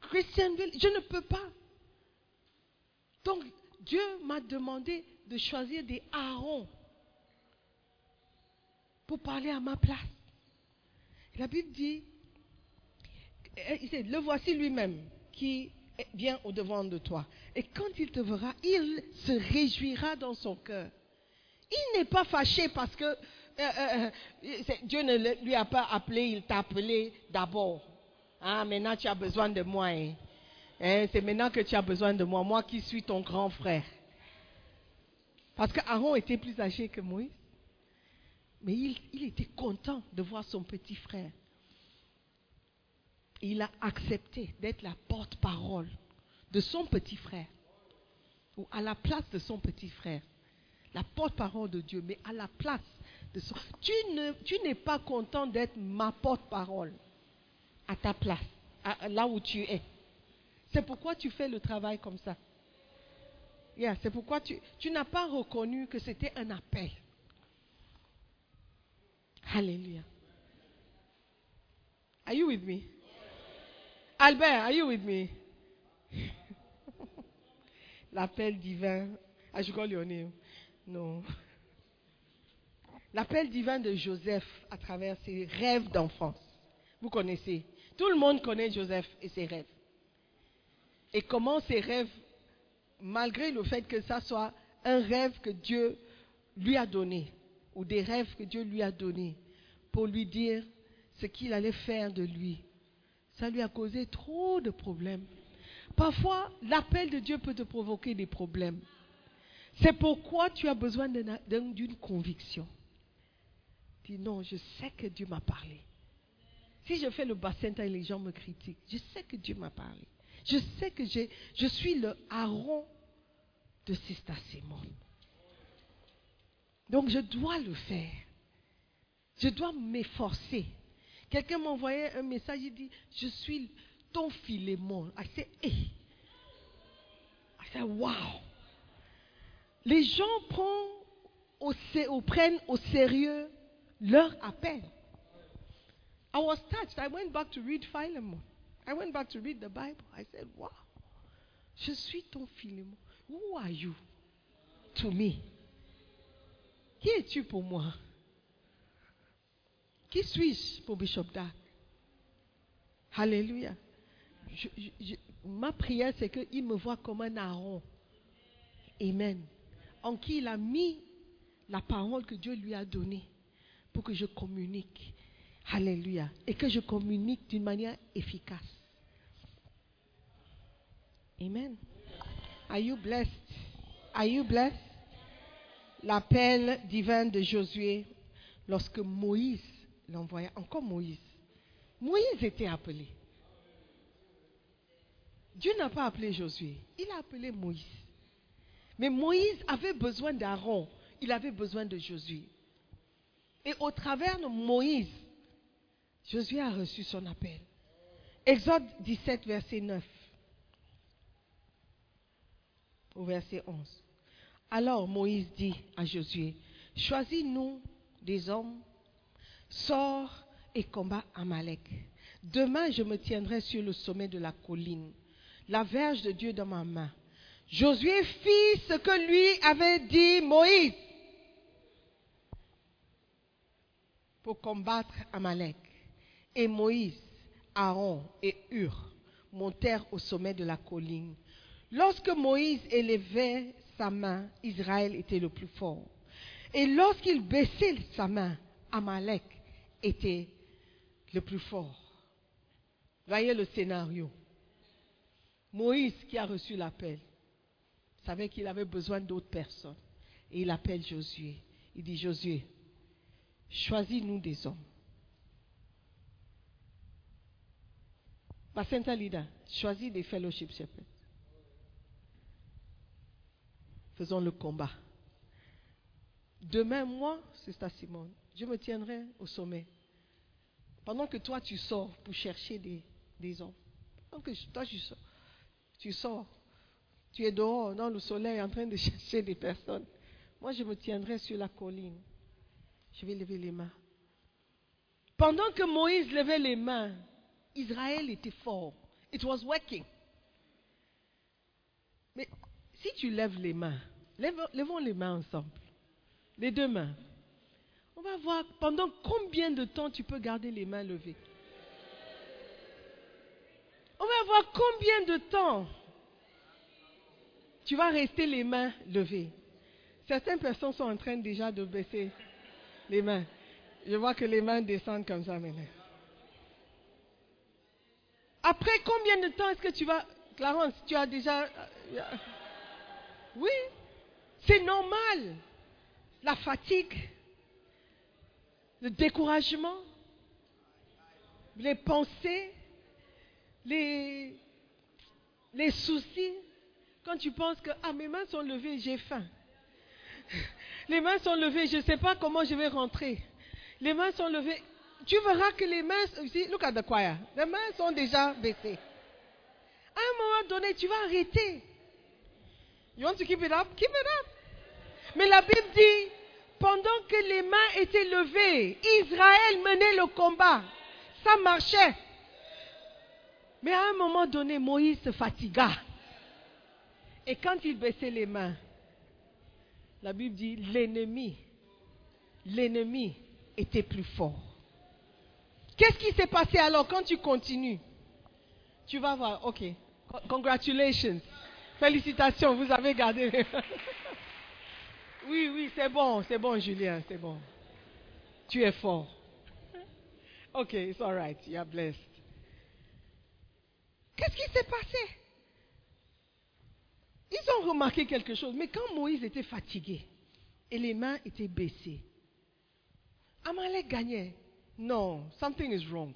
Christianville. Je ne peux pas. Donc, Dieu m'a demandé de choisir des Aaron pour parler à ma place. La Bible dit, euh, le voici lui-même qui vient au devant de toi. Et quand il te verra, il se réjouira dans son cœur. Il n'est pas fâché parce que euh, euh, euh, Dieu ne lui a pas appelé, il t'a appelé d'abord. Ah, maintenant tu as besoin de moi. hein. Hein, c'est maintenant que tu as besoin de moi, moi qui suis ton grand frère. Parce qu'Aaron était plus âgé que Moïse. Mais il était content de voir son petit frère. Il a accepté d'être la porte-parole de son petit frère. Ou à la place de son petit frère. La porte-parole de Dieu, mais à la place de son... Tu ne- tu n'es pas content d'être ma porte-parole à ta place, là où tu es. C'est pourquoi tu fais le travail comme ça. C'est pourquoi tu, tu n'as pas reconnu que c'était un appel. Alléluia. Are you with me? Albert, are you with me? L'appel divin. Ah, je crois Léonie. Non. L'appel divin de Joseph à travers ses rêves d'enfance. Vous connaissez. Tout le monde connaît Joseph et ses rêves. Et comment ses rêves, malgré le fait que ça soit un rêve que Dieu lui a donné, ou des rêves que Dieu lui a donnés, pour lui dire ce qu'il allait faire de lui, ça lui a causé trop de problèmes. Parfois, l'appel de Dieu peut te provoquer des problèmes. C'est pourquoi tu as besoin d'un- d'un- d'une conviction. Dis non, je sais que Dieu m'a parlé. Si je fais le bassin et les gens me critiquent, je sais que Dieu m'a parlé. Je sais que je suis le Aaron de Sista Simon. Donc je dois le faire. Je dois m'efforcer. Quelqu'un m'a envoyé un message, il dit, je suis ton Philémon. I said, hey. I said, wow. Les gens prennent au sérieux leur appel. I was touched. I went back to read Philemon. I went back to read the Bible. I said, wow. Je suis ton Philémon. Who are you to me? Qui es-tu pour moi? Qui suis-je pour Bishop Dark? Alléluia. Ma prière, c'est qu'il me voit comme un Aaron. Amen. En qui il a mis la parole que Dieu lui a donnée pour que je communique. Alléluia. Et que je communique d'une manière efficace. Amen. Are you blessed? Are you blessed? L'appel divin de Josué lorsque Moïse l'envoya. Encore Moïse. Moïse était appelé. Dieu n'a pas appelé Josué. Il a appelé Moïse. Mais Moïse avait besoin d'Aaron. Il avait besoin de Josué. Et au travers de Moïse, Josué a reçu son appel. Exode 17, verset 9 au verset 11. Alors Moïse dit à Josué, choisis-nous des hommes, sors et combat Amalek. Demain, je me tiendrai sur le sommet de la colline, la verge de Dieu dans ma main. Josué fit ce que lui avait dit Moïse pour combattre Amalek. Et Moïse, Aaron et Hur montèrent au sommet de la colline. Lorsque Moïse élevait sa main, Israël était le plus fort. Et lorsqu'il baissait sa main, Amalek était le plus fort. Voyez le scénario. Moïse, qui a reçu l'appel, savait qu'il avait besoin d'autres personnes. Et il appelle Josué. Il dit, Josué, choisis-nous des hommes. Bacenta Lida, choisis des fellowship shepherds. Faisons le combat. Demain, moi, c'est ça Simone, je me tiendrai au sommet. Pendant que toi, tu sors pour chercher des, des hommes. Pendant que toi, tu sors, tu es dehors, dans le soleil, en train de chercher des personnes. Moi, je me tiendrai sur la colline. Je vais lever les mains. Pendant que Moïse levait les mains, Israël était fort. It was working. Mais si tu lèves les mains, levons les mains ensemble. Les deux mains. On va voir pendant combien de temps tu peux garder les mains levées. On va voir combien de temps tu vas rester les mains levées. Certaines personnes sont en train déjà de baisser les mains. Je vois que les mains descendent comme ça maintenant. Après combien de temps est-ce que tu vas... Clarence, tu as déjà... Oui, c'est normal. La fatigue, le découragement, les pensées, les, les soucis. Quand tu penses que ah, mes mains sont levées, j'ai faim. Les mains sont levées, je ne sais pas comment je vais rentrer. Les mains sont levées. Tu verras que les mains, look at the choir, les mains sont déjà baissées. À un moment donné, tu vas arrêter. You want to keep it up? Keep it up. Mais la Bible dit, pendant que les mains étaient levées, Israël menait le combat. Ça marchait. Mais à un moment donné, Moïse se fatigua. Et quand il baissait les mains, la Bible dit, l'ennemi, l'ennemi était plus fort. Qu'est-ce qui s'est passé alors quand tu continues? Tu vas voir, ok, congratulations, félicitations, vous avez gardé. oui, oui, c'est bon, c'est bon, Julien, c'est bon. Tu es fort. Ok, it's all right, you are blessed. Qu'est-ce qui s'est passé? Ils ont remarqué quelque chose, mais quand Moïse était fatigué et les mains étaient baissées, Amalek gagnait. Non, something is wrong.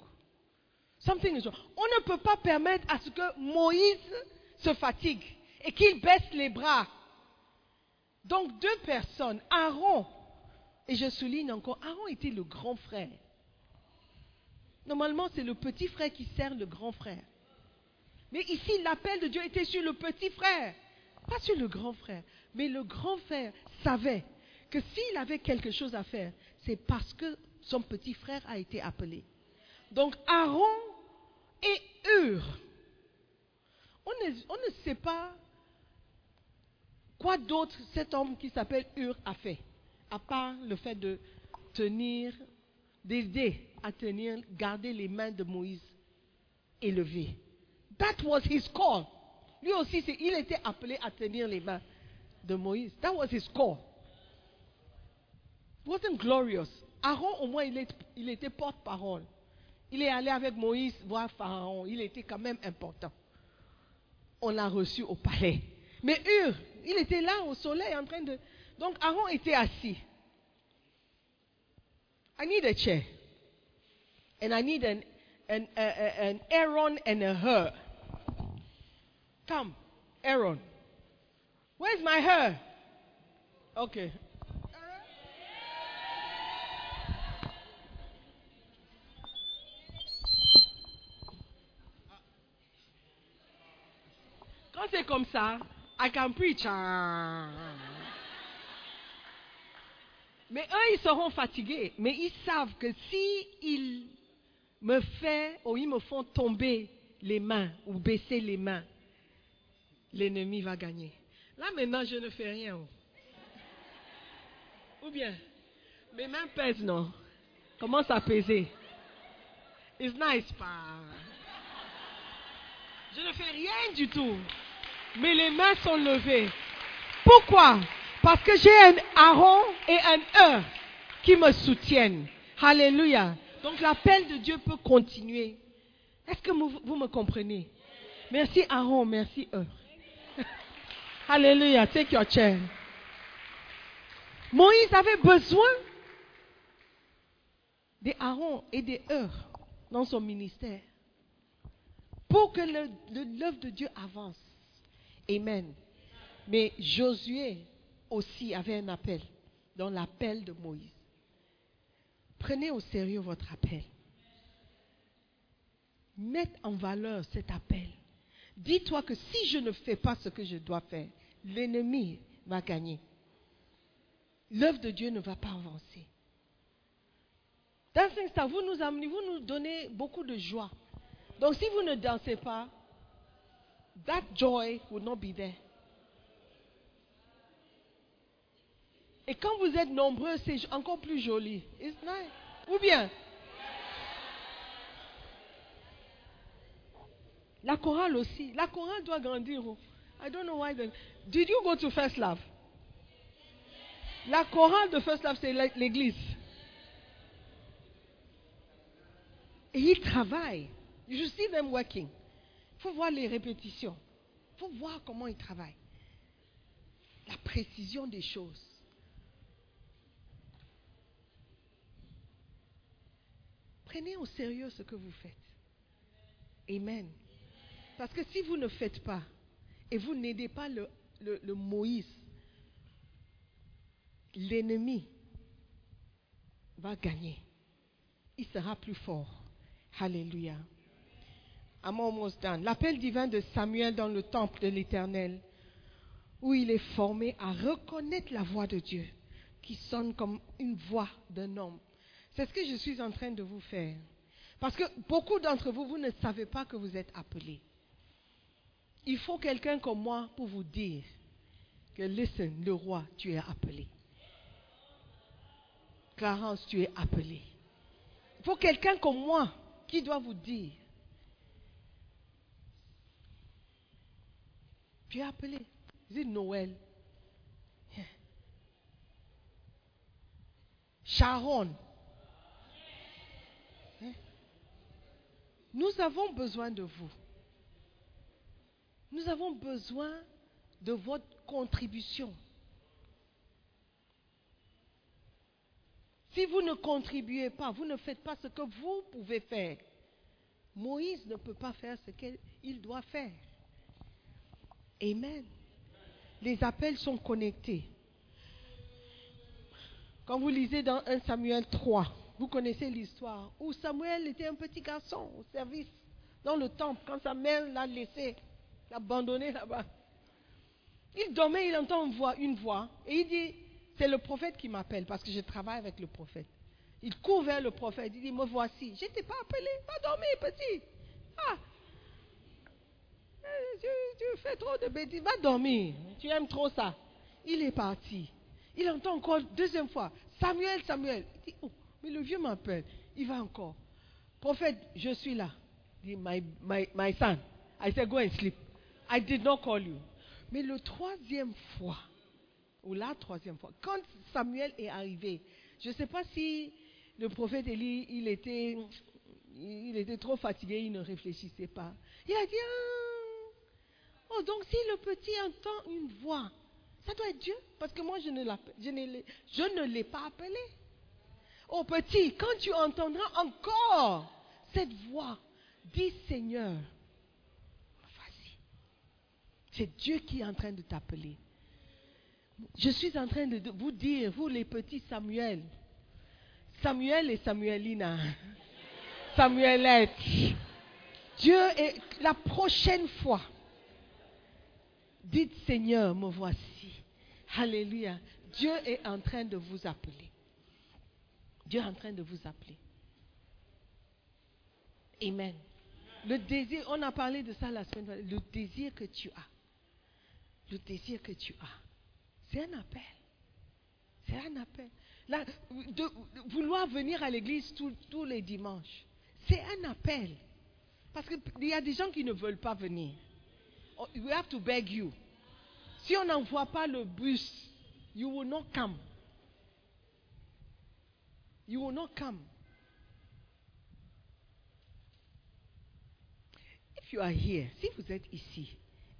Something is wrong. On ne peut pas permettre à ce que Moïse se fatigue et qu'il baisse les bras. Donc deux personnes, Aaron, et je souligne encore, Aaron était le grand frère. Normalement, c'est le petit frère qui sert le grand frère. Mais ici, l'appel de Dieu était sur le petit frère, pas sur le grand frère. Mais le grand frère savait que s'il avait quelque chose à faire, c'est parce que son petit frère a été appelé. Donc Aaron et Hur. On ne, on ne sait pas quoi d'autre cet homme qui s'appelle Hur a fait, à part le fait de tenir, d'aider à tenir, garder les mains de Moïse élevées? That was his call. Lui aussi, il était appelé à tenir les mains de Moïse. That was his call. It wasn't glorious. Aaron, au moins, il, il était porte-parole. Il est allé avec Moïse voir Pharaon. Il était quand même important. On l'a reçu au palais. Mais Hur, il était là au soleil en train de. Donc Aaron était assis. I need a chair. And I need an, an, Aaron and a her. Come, Aaron. Where's my her? Okay. Quand c'est comme ça, I can preach. Ah. Mais eux, ils seront fatigués. Mais ils savent que si ils me font tomber les mains ou baisser les mains, l'ennemi va gagner. Là maintenant, je ne fais rien. Ou bien, mes mains pèsent, non? Commence à peser. It's nice, pas. Je ne fais rien du tout. Mais les mains sont levées. Pourquoi? Parce que j'ai un Aaron et un E qui me soutiennent. Alléluia. Donc l'appel de Dieu peut continuer. Est-ce que vous, me comprenez? Merci Aaron, merci E. Alléluia. Take your chair. Moïse avait besoin des Aaron et des heures dans son ministère pour que l'œuvre de Dieu avance. Amen. Mais Josué aussi avait un appel, dans l'appel de Moïse. Prenez au sérieux votre appel. Mettez en valeur cet appel. Dis-toi que si je ne fais pas ce que je dois faire, l'ennemi va gagner. L'œuvre de Dieu ne va pas avancer. Dans ce instant, vous nous amenez, vous nous donnez beaucoup de joie. Donc si vous ne dansez pas, that joy will not be there. Et quand vous êtes nombreux, c'est encore plus joli. It's nice. Ou bien La chorale aussi. La chorale doit grandir. oh. I don't know why. the- Did you go to First Love? La chorale de First Love, c'est l'é- l'église. Et ils travaillent. You see them working. Il faut voir les répétitions. Il faut voir comment ils travaillent. La précision des choses. Prenez au sérieux ce que vous faites. Amen. Parce que si vous ne faites pas et vous n'aidez pas le, le- le Moïse, l'ennemi va gagner. Il sera plus fort. Alléluia. L'appel divin de Samuel dans le temple de l'Éternel, où il est formé à reconnaître la voix de Dieu, qui sonne comme une voix d'un homme. C'est ce que je suis en train de vous faire. Parce que beaucoup d'entre vous, vous ne savez pas que vous êtes appelés. Il faut quelqu'un comme moi pour vous dire que, listen, le roi, tu es appelé. Clarence, tu es appelé. Il faut quelqu'un comme moi qui doit vous dire, tu es appelé. C'est Noël? Sharon. Hein? Nous avons besoin de vous. Nous avons besoin de votre contribution. Si vous ne contribuez pas, vous ne faites pas ce que vous pouvez faire, Moïse ne peut pas faire ce qu'il doit faire. Amen. Les appels sont connectés. Quand vous lisez dans 1 Samuel 3, vous connaissez l'histoire où Samuel était un petit garçon au service dans le temple quand sa mère l'a laissé, l'a abandonné là-bas. Il dormait, il entend une voix, et il dit, c'est le prophète qui m'appelle parce que je travaille avec le prophète. Il court vers le prophète, il dit, me voici. Je ne t'ai pas appelé, va dormir petit. Ah, tu, tu fais trop de bêtises, va dormir. Tu aimes trop ça. Il est parti. Il entend encore deuxième fois, Samuel, Samuel. Il dit, oh, mais le vieux m'appelle. Il va encore. Prophète, je suis là. Il dit, my, my, my son, I said, go and sleep. I did not call you. Mais le troisième fois, ou la troisième fois, quand Samuel est arrivé, je ne sais pas si le prophète Élie, il était, il était trop fatigué, il ne réfléchissait pas. Il a dit, ah, oh, donc si le petit entend une voix, ça doit être Dieu, parce que moi je ne, l'ai- pas appelé. Oh petit, quand tu entendras encore cette voix, dis Seigneur, vas-y. C'est Dieu qui est en train de t'appeler. Je suis en train de vous dire, vous les petits Samuel, Samuel et Samuelina, Samuelette, Dieu est la prochaine fois. Dites Seigneur, me voici. Alléluia. Dieu est en train de vous appeler. Dieu est en train de vous appeler. Amen. Le désir, on a parlé de ça la semaine dernière, le désir que tu as. Le désir que tu as. C'est un appel. C'est un appel. Vouloir venir à l'église tous les dimanches, c'est un appel. Parce qu'il y a des gens qui ne veulent pas venir. Oh, We have to beg you. Si on n'envoie pas le bus, you will not come. You will not come. If you are here, si vous êtes ici,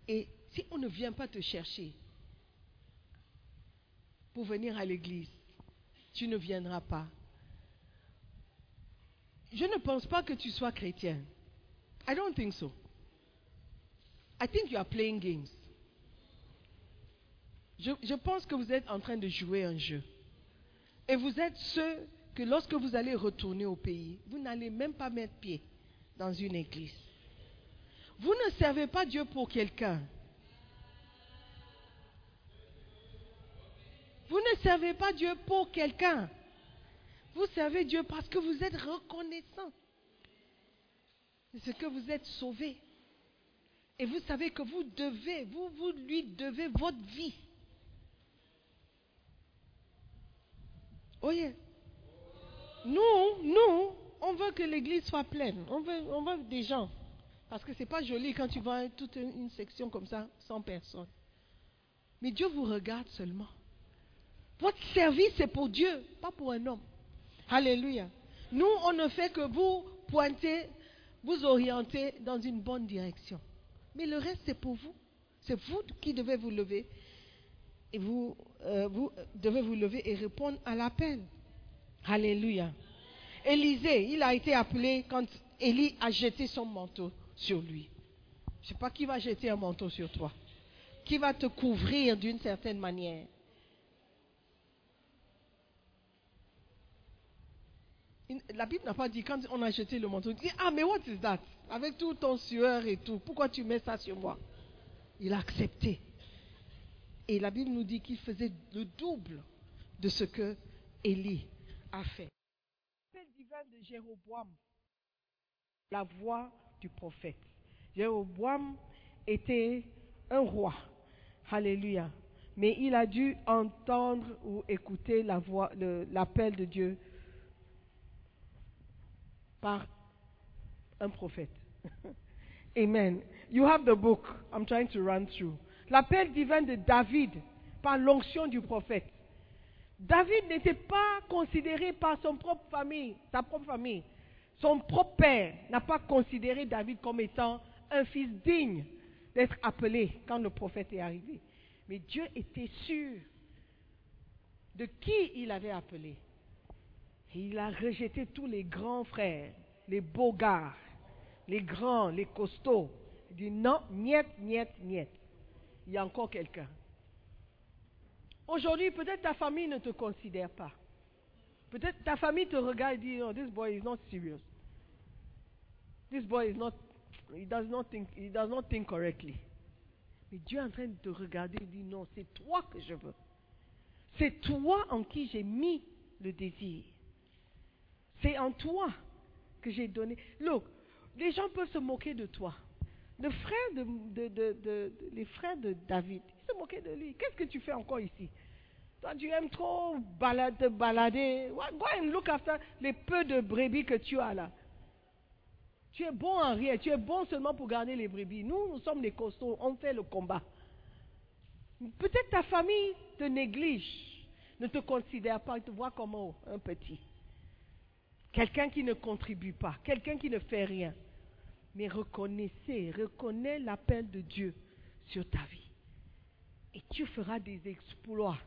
et si on ne vient pas te chercher pour venir à l'église, tu ne viendras pas. Je ne pense pas que tu sois chrétien. I don't think so. I think you are playing games. Je, je pense que vous êtes en train de jouer un jeu. Et vous êtes ceux que lorsque vous allez retourner au pays, vous n'allez même pas mettre pied dans une église. Vous ne servez pas Dieu pour quelqu'un. Vous ne servez pas Dieu pour quelqu'un. Vous servez Dieu parce que vous êtes reconnaissant de ce que vous êtes sauvé. Et vous savez que vous devez, vous, vous lui devez votre vie. Voyez, nous, nous, on veut que l'église soit pleine. On veut, on veut des gens. Parce que c'est pas joli quand tu vois toute une, une section comme ça, sans personne. Mais Dieu vous regarde seulement. Votre service, c'est pour Dieu, pas pour un homme. Alléluia. Nous, on ne fait que vous pointer, vous orienter dans une bonne direction. Mais le reste, c'est pour vous. C'est vous qui devez vous lever. Et vous, euh, vous devez vous lever et répondre à l'appel. Alléluia. Élisée, il a été appelé quand Élie a jeté son manteau sur lui. Je ne sais pas qui va jeter un manteau sur toi. Qui va te couvrir d'une certaine manière. La Bible n'a pas dit quand on a jeté le manteau, il dit, ah mais what is that? Avec tout ton sueur et tout, pourquoi tu mets ça sur moi? Il a accepté. Et la Bible nous dit qu'il faisait le double de ce que Élie a fait. L'appel divin de Jéroboam, la voix du prophète. Jéroboam était un roi. Alléluia. Mais il a dû entendre ou écouter l'appel de Dieu par un prophète. Amen. You have the book. I'm trying to run through. L'appel divin de David par l'onction du prophète. David n'était pas considéré par son propre famille, sa propre famille. Son propre père n'a pas considéré David comme étant un fils digne d'être appelé quand le prophète est arrivé. Mais Dieu était sûr de qui il avait appelé. Il a rejeté tous les grands frères, les beaux gars, les grands, les costauds. Il dit non, niet, niet, niet. Il y a encore quelqu'un. Aujourd'hui, peut-être ta famille ne te considère pas. Peut-être ta famille te regarde et dit, oh, this boy is not serious. This boy is not, he does not think, he does not think correctly. Mais Dieu est en train de te regarder et dit, non, c'est toi que je veux. C'est toi en qui j'ai mis le désir. C'est en toi que j'ai donné. Look, les gens peuvent se moquer de toi. Le frère les frères de David, ils se moquaient de lui. Qu'est-ce que tu fais encore ici? Toi, tu aimes trop te balader. Go and look after les peu de brebis que tu as là. Tu es bon en rien. Tu es bon seulement pour garder les brebis. Nous, nous sommes les costauds. On fait le combat. Peut-être ta famille te néglige, ne te considère pas, te voit comme un petit. Quelqu'un qui ne contribue pas, quelqu'un qui ne fait rien. Mais reconnaissez, reconnais l'appel de Dieu sur ta vie. Et tu feras des exploits.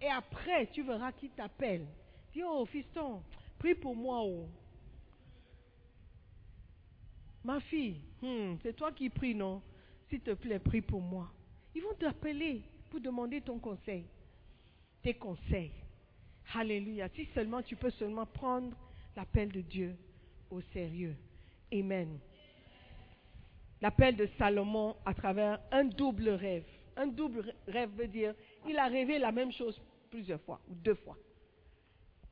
Et après, tu verras qui t'appelle. Dis, oh, fiston, prie pour moi. Oh. Ma fille, hmm, c'est toi qui pries, non? S'il te plaît, prie pour moi. Ils vont t'appeler pour demander ton conseil. Tes conseils. Alléluia. Si seulement tu peux seulement prendre l'appel de Dieu au sérieux. Amen. L'appel de Salomon à travers un double rêve. Un double rêve veut dire, il a rêvé la même chose plusieurs fois ou deux fois.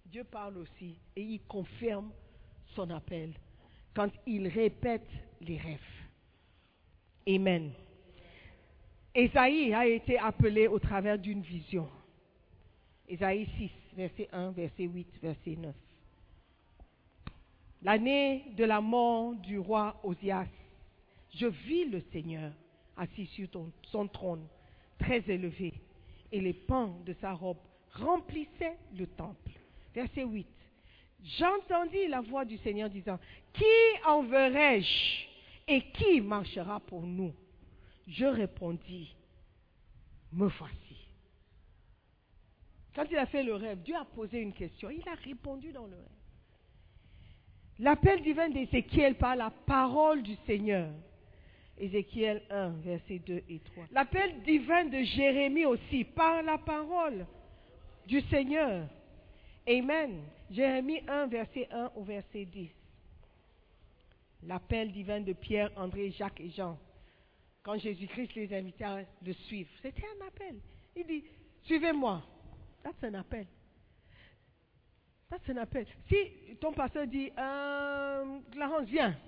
Dieu parle aussi et il confirme son appel quand il répète les rêves. Amen. Ésaïe a été appelé au travers d'une vision. Ésaïe 6, verset 1, verset 8, verset 9. L'année de la mort du roi Osias, je vis le Seigneur assis sur son trône, très élevé, et les pans de sa robe remplissaient le temple. Verset 8. J'entendis la voix du Seigneur disant, Qui enverrai-je et qui marchera pour nous? Je répondis, Me voici. Quand il a fait le rêve, Dieu a posé une question. Il a répondu dans le rêve. L'appel divin d'Ézéchiel par la parole du Seigneur. Ézéchiel 1, versets 2 et 3. L'appel divin de Jérémie aussi par la parole du Seigneur. Amen. Jérémie 1, verset 1 au verset 10. L'appel divin de Pierre, André, Jacques et Jean. Quand Jésus-Christ les invitait à le suivre, c'était un appel. Il dit, suivez-moi. That's un appel. That's un appel. Si ton pasteur dit, euh, Clarence, viens.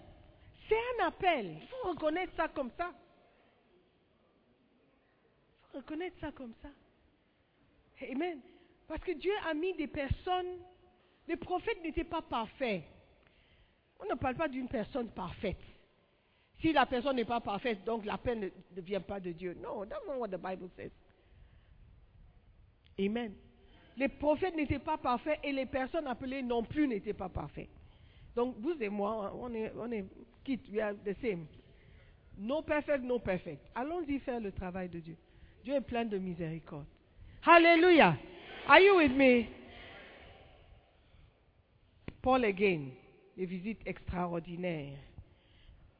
C'est un appel. Il faut reconnaître ça comme ça. Il faut reconnaître ça comme ça. Amen. Parce que Dieu a mis des personnes. Les prophètes n'étaient pas parfaits. On ne parle pas d'une personne parfaite. Si la personne n'est pas parfaite, donc la peine ne, ne vient pas de Dieu. Non, that's not what the Bible says. Amen. Les prophètes n'étaient pas parfaits et les personnes appelées non plus n'étaient pas parfaites. Donc vous et moi, on est, on est quitte, we are the same. No perfect, no perfect. Allons-y faire le travail de Dieu. Dieu est plein de miséricorde. Hallelujah. Are you with me? Paul again, les visites extraordinaires.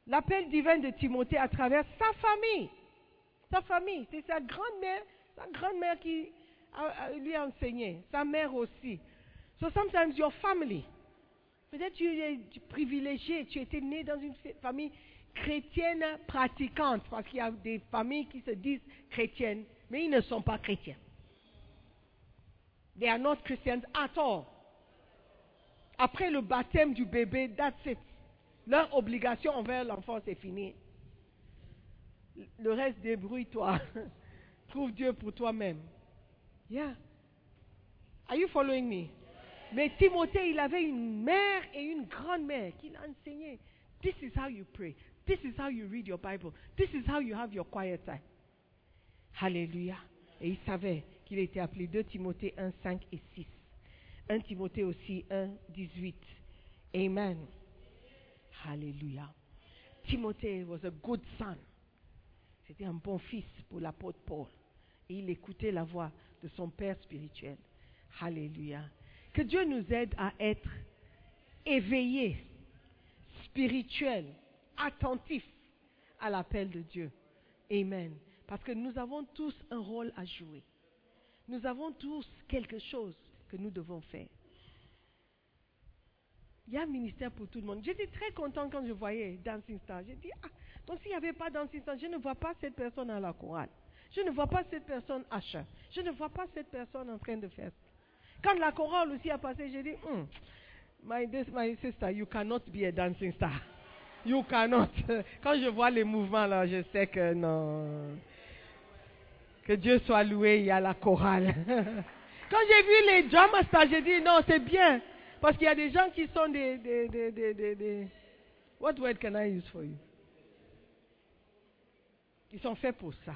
L'appel divin de Timothée à travers sa famille. Sa famille, c'est sa grand-mère, sa grand-mère qui lui a enseigné, sa mère aussi. So sometimes your family. Peut-être tu es privilégié, tu étais né dans une fa- famille chrétienne pratiquante, parce qu'il y a des familles qui se disent chrétiennes, mais ils ne sont pas chrétiens. They are not Christians at all. Après le baptême du bébé, that's it. Leur obligation envers l'enfant, c'est fini. Le reste, débrouille-toi. Trouve Dieu pour toi-même. Yeah. Are you following me? Mais Timothée, il avait une mère et une grand-mère qui l'a enseigné. This is how you pray. This is how you read your Bible. This is how you have your quiet time. Alléluia. Et il savait qu'il était appelé 2 Timothée 1, 5 et 6. 1 Timothée aussi 1, 18. Amen. Alléluia. Timothée was a good son. C'était un bon fils pour l'apôtre Paul. Et il écoutait la voix de son père spirituel. Alléluia. Que Dieu nous aide à être éveillés, spirituels, attentifs à l'appel de Dieu. Amen. Parce que nous avons tous un rôle à jouer. Nous avons tous quelque chose que nous devons faire. Il y a un ministère pour tout le monde. J'étais très content quand je voyais Dancing Star. J'ai dit, ah, donc s'il n'y avait pas Dancing Star, je ne vois pas cette personne à la chorale. Je ne vois pas cette personne à chant. Je ne vois pas cette personne en train de faire. Quand la chorale aussi a passé, j'ai dit, hmm, my, sister, you cannot be a dancing star. You cannot. Quand je vois les mouvements là, je sais que non. Que Dieu soit loué, il y a la chorale. Quand j'ai vu les drama stars, j'ai dit non, c'est bien. Parce qu'il y a des gens qui sont des, des, des, des, des- What word can I use for you? Ils sont faits pour ça.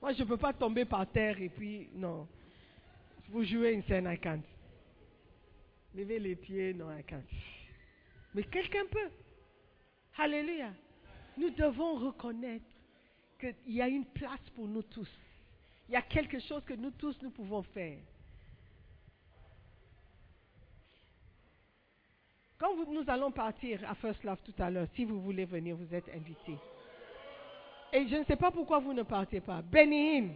Moi, je ne peux pas tomber par terre et puis, non. Vous jouez une scène, I can't. Levez les pieds, non, I can't. Mais quelqu'un peut. Alléluia. Nous devons reconnaître qu'il y a une place pour nous tous. Il y a quelque chose que nous tous, nous pouvons faire. Quand nous allons partir à First Love tout à l'heure, si vous voulez venir, vous êtes invités. Et je ne sais pas pourquoi vous ne partez pas. Béni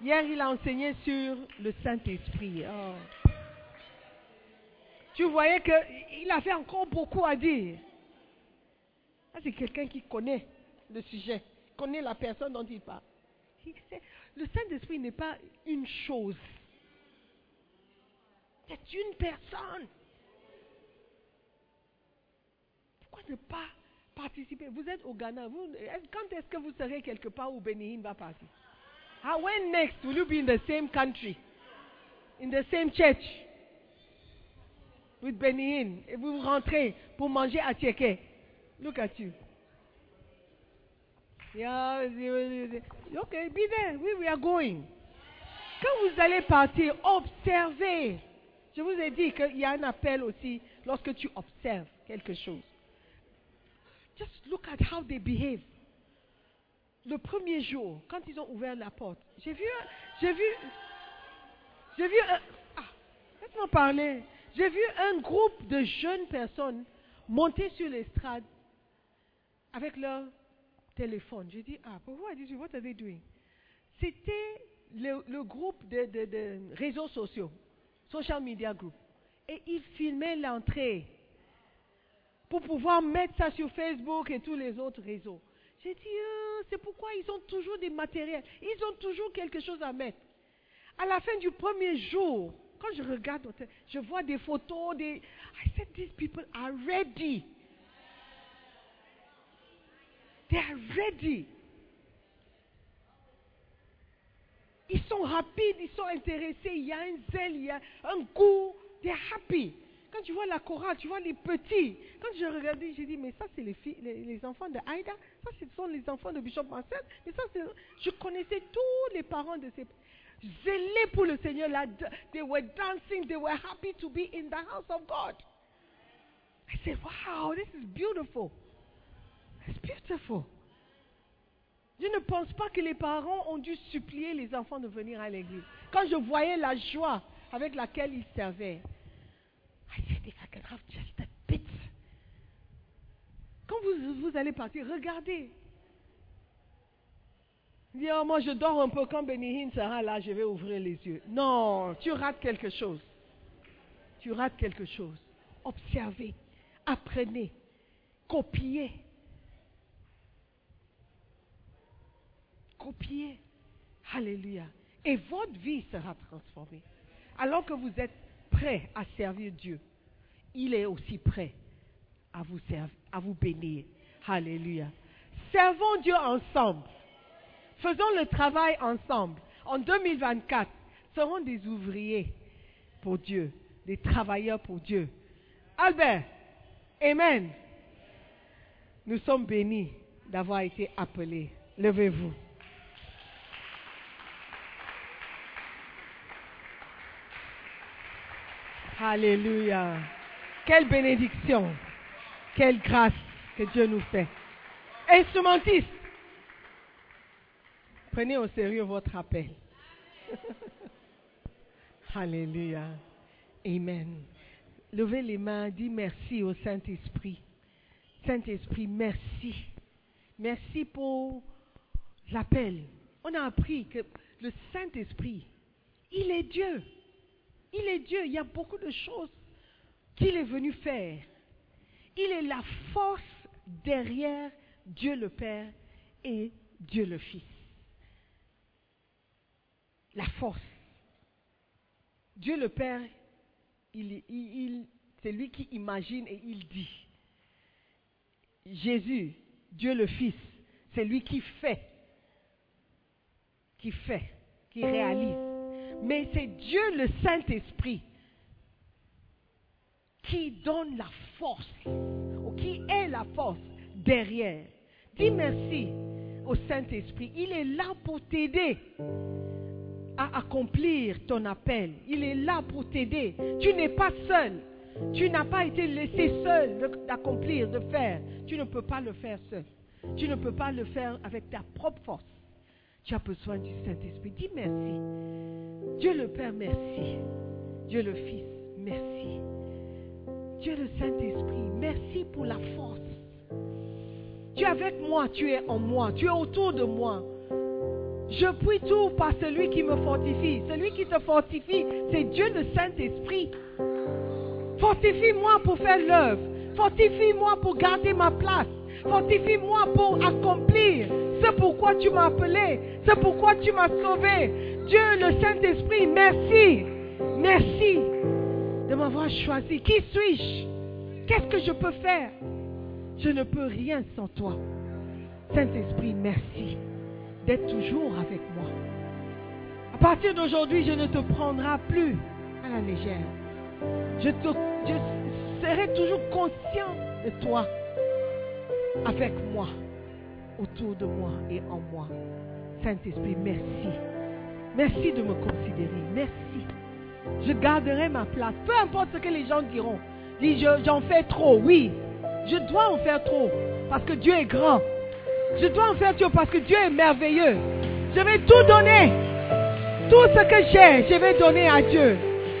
Hier, il a enseigné sur le Saint-Esprit. Oh. Tu voyais qu'il avait encore beaucoup à dire. Ça, c'est quelqu'un qui connaît le sujet, connaît la personne dont il parle. Le Saint-Esprit n'est pas une chose. C'est une personne. Pourquoi ne pas Vous êtes au Ghana. Quand est-ce que vous serez quelque part où Bénéhine va partir? How, when next will you be in the same country? In the same church? With Bénéhine. Et vous rentrez pour manger à Tchéké. Look at you. Yeah, okay, be there. We, we are going. Quand vous allez partir, observez. Je vous ai dit qu'il y a un appel aussi lorsque tu observes quelque chose. Just look at how they behave. Le premier jour, quand ils ont ouvert la porte, j'ai vu, j'ai vu, j'ai vu ah, parler. J'ai vu un groupe de jeunes personnes monter sur l'estrade avec leur téléphone. J'ai dit, ah, pourquoi dit what are they doing? C'était le, le groupe de, de- de réseaux sociaux, social media group. Et ils filmaient l'entrée pour pouvoir mettre ça sur Facebook et tous les autres réseaux. J'ai dit, Ah, c'est pourquoi ils ont toujours des matériels. Ils ont toujours quelque chose à mettre. À la fin du premier jour, quand je regarde, je vois des photos, des... I said, these people are ready. They are ready. Ils sont rapides, ils sont intéressés, il y a un zèle, il y a un goût. They are happy. Quand tu vois la chorale, tu vois les petits. Quand je regardais, j'ai dit, mais ça, c'est les, enfants de Aïda. Ça, ce sont les enfants de Bishop Marcel. Mais ça. Je connaissais tous les parents de ces... Zélés pour le Seigneur, là. They were dancing. They were happy to be in the house of God. I said, wow, this is beautiful. It's beautiful. Je ne pense pas que les parents ont dû supplier les enfants de venir à l'église. Quand je voyais la joie avec laquelle ils servaient, I said, if I can have just a bit. Quand vous, allez partir, regardez. Dis, oh, moi je dors un peu quand Benihin sera là, je vais ouvrir les yeux. Non, tu rates quelque chose. Tu rates quelque chose. Observez, apprenez, copiez. Copiez. Alléluia. Et votre vie sera transformée. Alors que vous êtes prêt à servir Dieu, il est aussi prêt à vous, servir, à vous bénir. Alléluia. Servons Dieu ensemble. Faisons le travail ensemble. En 2024, serons des ouvriers pour Dieu, des travailleurs pour Dieu. Albert, Amen. Nous sommes bénis d'avoir été appelés. Levez-vous. Alléluia. Quelle bénédiction. Quelle grâce que Dieu nous fait. Instrumentiste. Prenez au sérieux votre appel. Alléluia. Amen. Levez les mains, dis merci au Saint-Esprit. Saint-Esprit, merci. Merci pour l'appel. On a appris que le Saint-Esprit, il est Dieu. Il est Dieu. Il y a beaucoup de choses qu'il est venu faire. Il est la force derrière Dieu le Père et Dieu le Fils. La force. Dieu le Père, c'est lui qui imagine et il dit. Jésus, Dieu le Fils, c'est lui qui fait. Qui fait, qui réalise. Mais c'est Dieu le Saint-Esprit qui donne la force, ou qui est la force derrière. Dis merci au Saint-Esprit. Il est là pour t'aider à accomplir ton appel. Il est là pour t'aider. Tu n'es pas seul. Tu n'as pas été laissé seul d'accomplir, de faire. Tu ne peux pas le faire seul. Tu ne peux pas le faire avec ta propre force. Tu as besoin du Saint-Esprit. Dis merci. Dieu le Père, merci. Dieu le Fils, merci. Le Saint-Esprit, merci pour la force. Tu es avec moi, tu es en moi, tu es autour de moi. Je puis tout par celui qui me fortifie. Celui qui te fortifie, c'est Dieu le Saint-Esprit. Fortifie-moi pour faire l'œuvre. Fortifie-moi pour garder ma place. Fortifie-moi pour accomplir ce pourquoi tu m'as appelé. Ce pourquoi tu m'as sauvé. Dieu le Saint-Esprit, merci. Merci de m'avoir choisi. Qui suis-je? Qu'est-ce que je peux faire? Je ne peux rien sans toi. Saint-Esprit, merci d'être toujours avec moi. À partir d'aujourd'hui, je ne te prendrai plus à la légère. Je, serai toujours conscient de toi, avec moi, autour de moi et en moi. Saint-Esprit, merci. Merci de me considérer. Merci. Je garderai ma place. Peu importe ce que les gens diront. Dis, je- j'en fais trop. Oui, je dois en faire trop. Parce que Dieu est grand. Je dois en faire trop parce que Dieu est merveilleux. Je vais tout donner. Tout ce que j'ai, je vais donner à Dieu.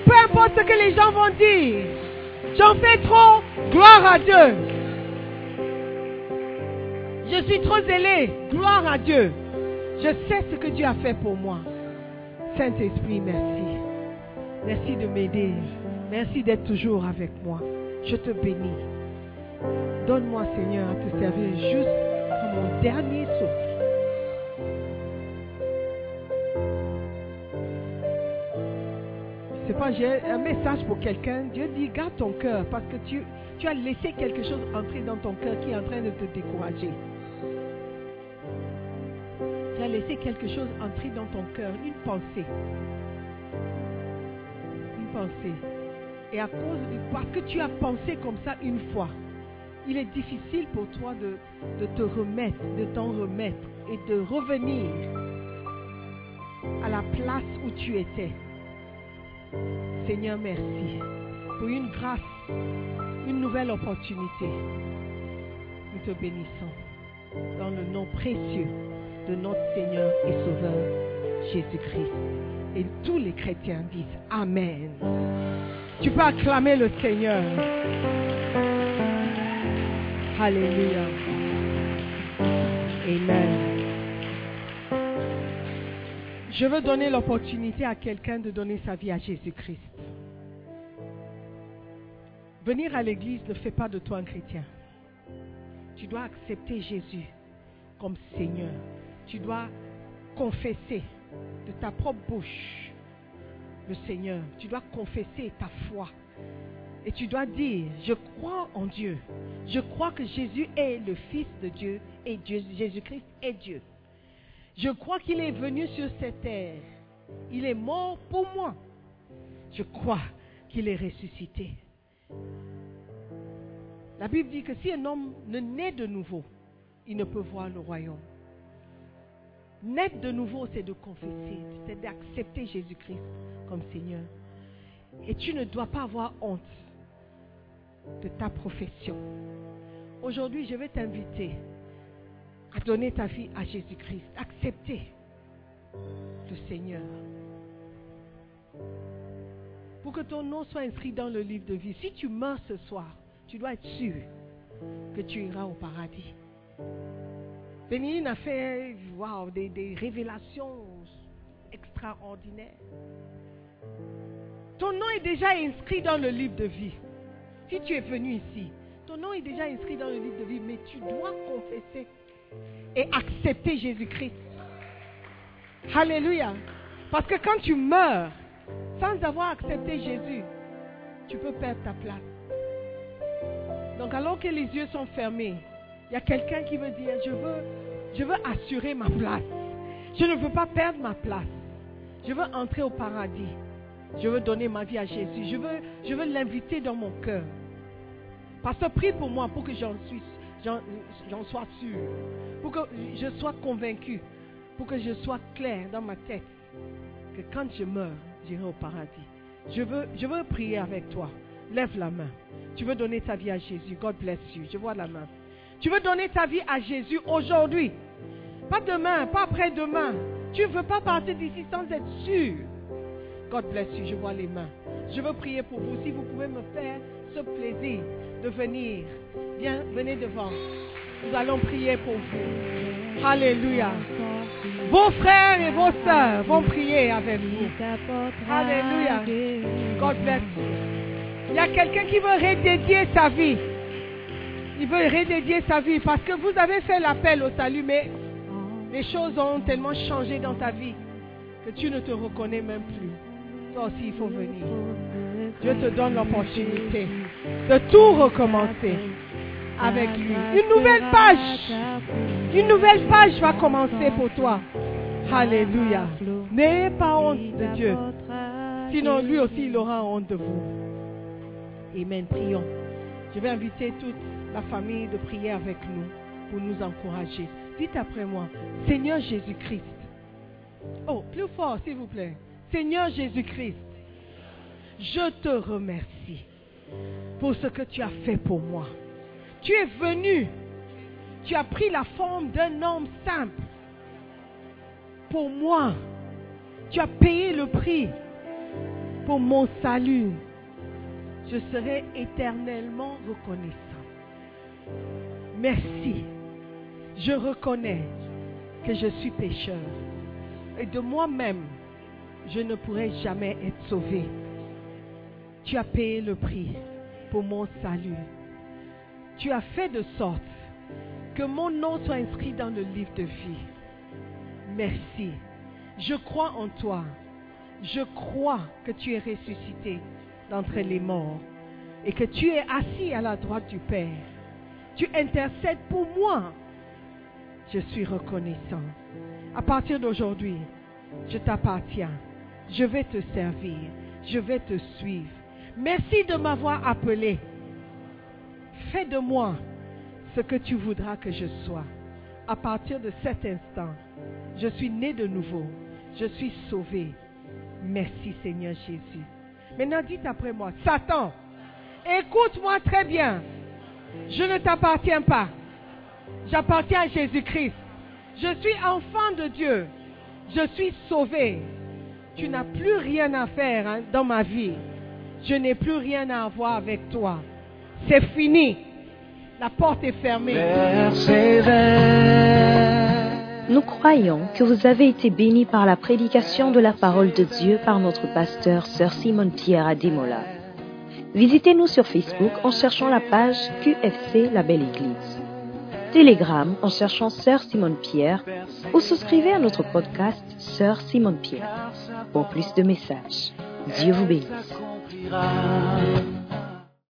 Peu importe ce que les gens vont dire. J'en fais trop. Gloire à Dieu. Je suis trop zélé. Gloire à Dieu. Je sais ce que Dieu a fait pour moi. Saint-Esprit, merci. Merci de m'aider. Merci d'être toujours avec moi. Je te bénis. Donne-moi, Seigneur, à te servir juste comme mon dernier souffle. Sais pas, un message pour quelqu'un. Dieu dit, garde ton cœur parce que tu, tu as laissé quelque chose entrer dans ton cœur qui est en train de te décourager. Tu as laissé quelque chose entrer dans ton cœur, une pensée. Et à cause, parce que tu as pensé comme ça une fois, il est difficile pour toi de te remettre, de t'en remettre et de revenir à la place où tu étais. Seigneur, merci pour une grâce, une nouvelle opportunité. Nous te bénissons dans le nom précieux de notre Seigneur et Sauveur Jésus-Christ. Et tous les chrétiens disent Amen. Tu peux acclamer le Seigneur. Alléluia. Amen. Je veux donner l'opportunité à quelqu'un de donner sa vie à Jésus-Christ. Venir à l'église ne fait pas de toi un chrétien. Tu dois accepter Jésus comme Seigneur. Tu dois confesser de ta propre bouche le Seigneur. Tu dois confesser ta foi. Et tu dois dire, je crois en Dieu. Je crois que Jésus est le Fils de Dieu et Jésus-Christ est Dieu. Je crois qu'il est venu sur cette terre. Il est mort pour moi. Je crois qu'il est ressuscité. La Bible dit que si un homme ne naît de nouveau, il ne peut voir le royaume. Naître de nouveau, c'est de confesser, c'est d'accepter Jésus-Christ comme Seigneur. Et tu ne dois pas avoir honte de ta profession. Aujourd'hui, je vais t'inviter à donner ta vie à Jésus-Christ, accepter le Seigneur. Pour que ton nom soit inscrit dans le livre de vie. Si tu meurs ce soir, tu dois être sûr que tu iras au paradis. Bénigne a fait des, des révélations extraordinaires. Ton nom est déjà inscrit dans le livre de vie. Si tu es venu ici, ton nom est déjà inscrit dans le livre de vie, mais tu dois confesser et accepter Jésus-Christ. Alléluia. Parce que quand tu meurs sans avoir accepté Jésus, tu peux perdre ta place. Donc alors que les yeux sont fermés, il y a quelqu'un qui veut dire, je veux, assurer ma place. Je ne veux pas perdre ma place. Je veux entrer au paradis. Je veux donner ma vie à Jésus. Je veux, l'inviter dans mon cœur. Pasteur, prie pour moi pour que j'en sois sûr. Pour que je sois convaincu. Pour que je sois clair dans ma tête. Que quand je meurs, j'irai au paradis. Je veux, je veux prier avec toi. Lève la main. Tu veux donner ta vie à Jésus. God bless you. Je vois la main. Tu veux donner ta vie à Jésus aujourd'hui. Pas demain, pas après-demain. Tu ne veux pas partir d'ici sans être sûr. God bless you. Je vois les mains. Je veux prier pour vous. Si vous pouvez me faire ce plaisir de venir. Viens, venez devant. Nous allons prier pour vous. Alléluia. Vos frères et vos sœurs vont prier avec vous. Alléluia. God bless you. Il y a quelqu'un qui veut redédier sa vie. Il veut redédier sa vie parce que vous avez fait l'appel au salut, mais les choses ont tellement changé dans ta vie que tu ne te reconnais même plus. Toi aussi, il faut venir. Dieu te donne l'opportunité de tout recommencer avec lui. Une nouvelle page. Une nouvelle page va commencer pour toi. Alléluia. N'ayez pas honte de Dieu. Sinon, lui aussi, il aura honte de vous. Amen. Prions. Je vais inviter toute la famille de prier avec nous pour nous encourager. Dites après moi, Seigneur Jésus-Christ. Oh, plus fort, s'il vous plaît. Seigneur Jésus-Christ, je te remercie pour ce que tu as fait pour moi. Tu es venu, tu as pris la forme d'un homme simple. Pour moi, tu as payé le prix pour mon salut. Je serai éternellement reconnaissant. Merci. Je reconnais que je suis pécheur. Et de moi-même, je ne pourrai jamais être sauvé. Tu as payé le prix pour mon salut. Tu as fait de sorte que mon nom soit inscrit dans le livre de vie. Merci. Je crois en toi. Je crois que tu es ressuscité d'entre les morts et que tu es assis à la droite du Père. Tu intercèdes pour moi. Je suis reconnaissant. À partir d'aujourd'hui, je t'appartiens. Je vais te servir. Je vais te suivre. Merci de m'avoir appelé. Fais de moi ce que tu voudras que je sois. À partir de cet instant, je suis né de nouveau. Je suis sauvé. Merci Seigneur Jésus. Maintenant dites après moi, Satan, écoute-moi très bien. Je ne t'appartiens pas. J'appartiens à Jésus-Christ. Je suis enfant de Dieu. Je suis sauvé. Tu n'as plus rien à faire hein, dans ma vie. Je n'ai plus rien à avoir avec toi. C'est fini. La porte est fermée. Nous croyons que vous avez été bénis par la prédication de la parole de Dieu par notre pasteur, Sœur Simone Pierre Ademola. Visitez-nous sur Facebook en cherchant la page QFC La Belle Église. Telegram en cherchant Sœur Simone Pierre ou souscrivez à notre podcast Sœur Simone Pierre. Pour plus de messages, Dieu vous bénisse.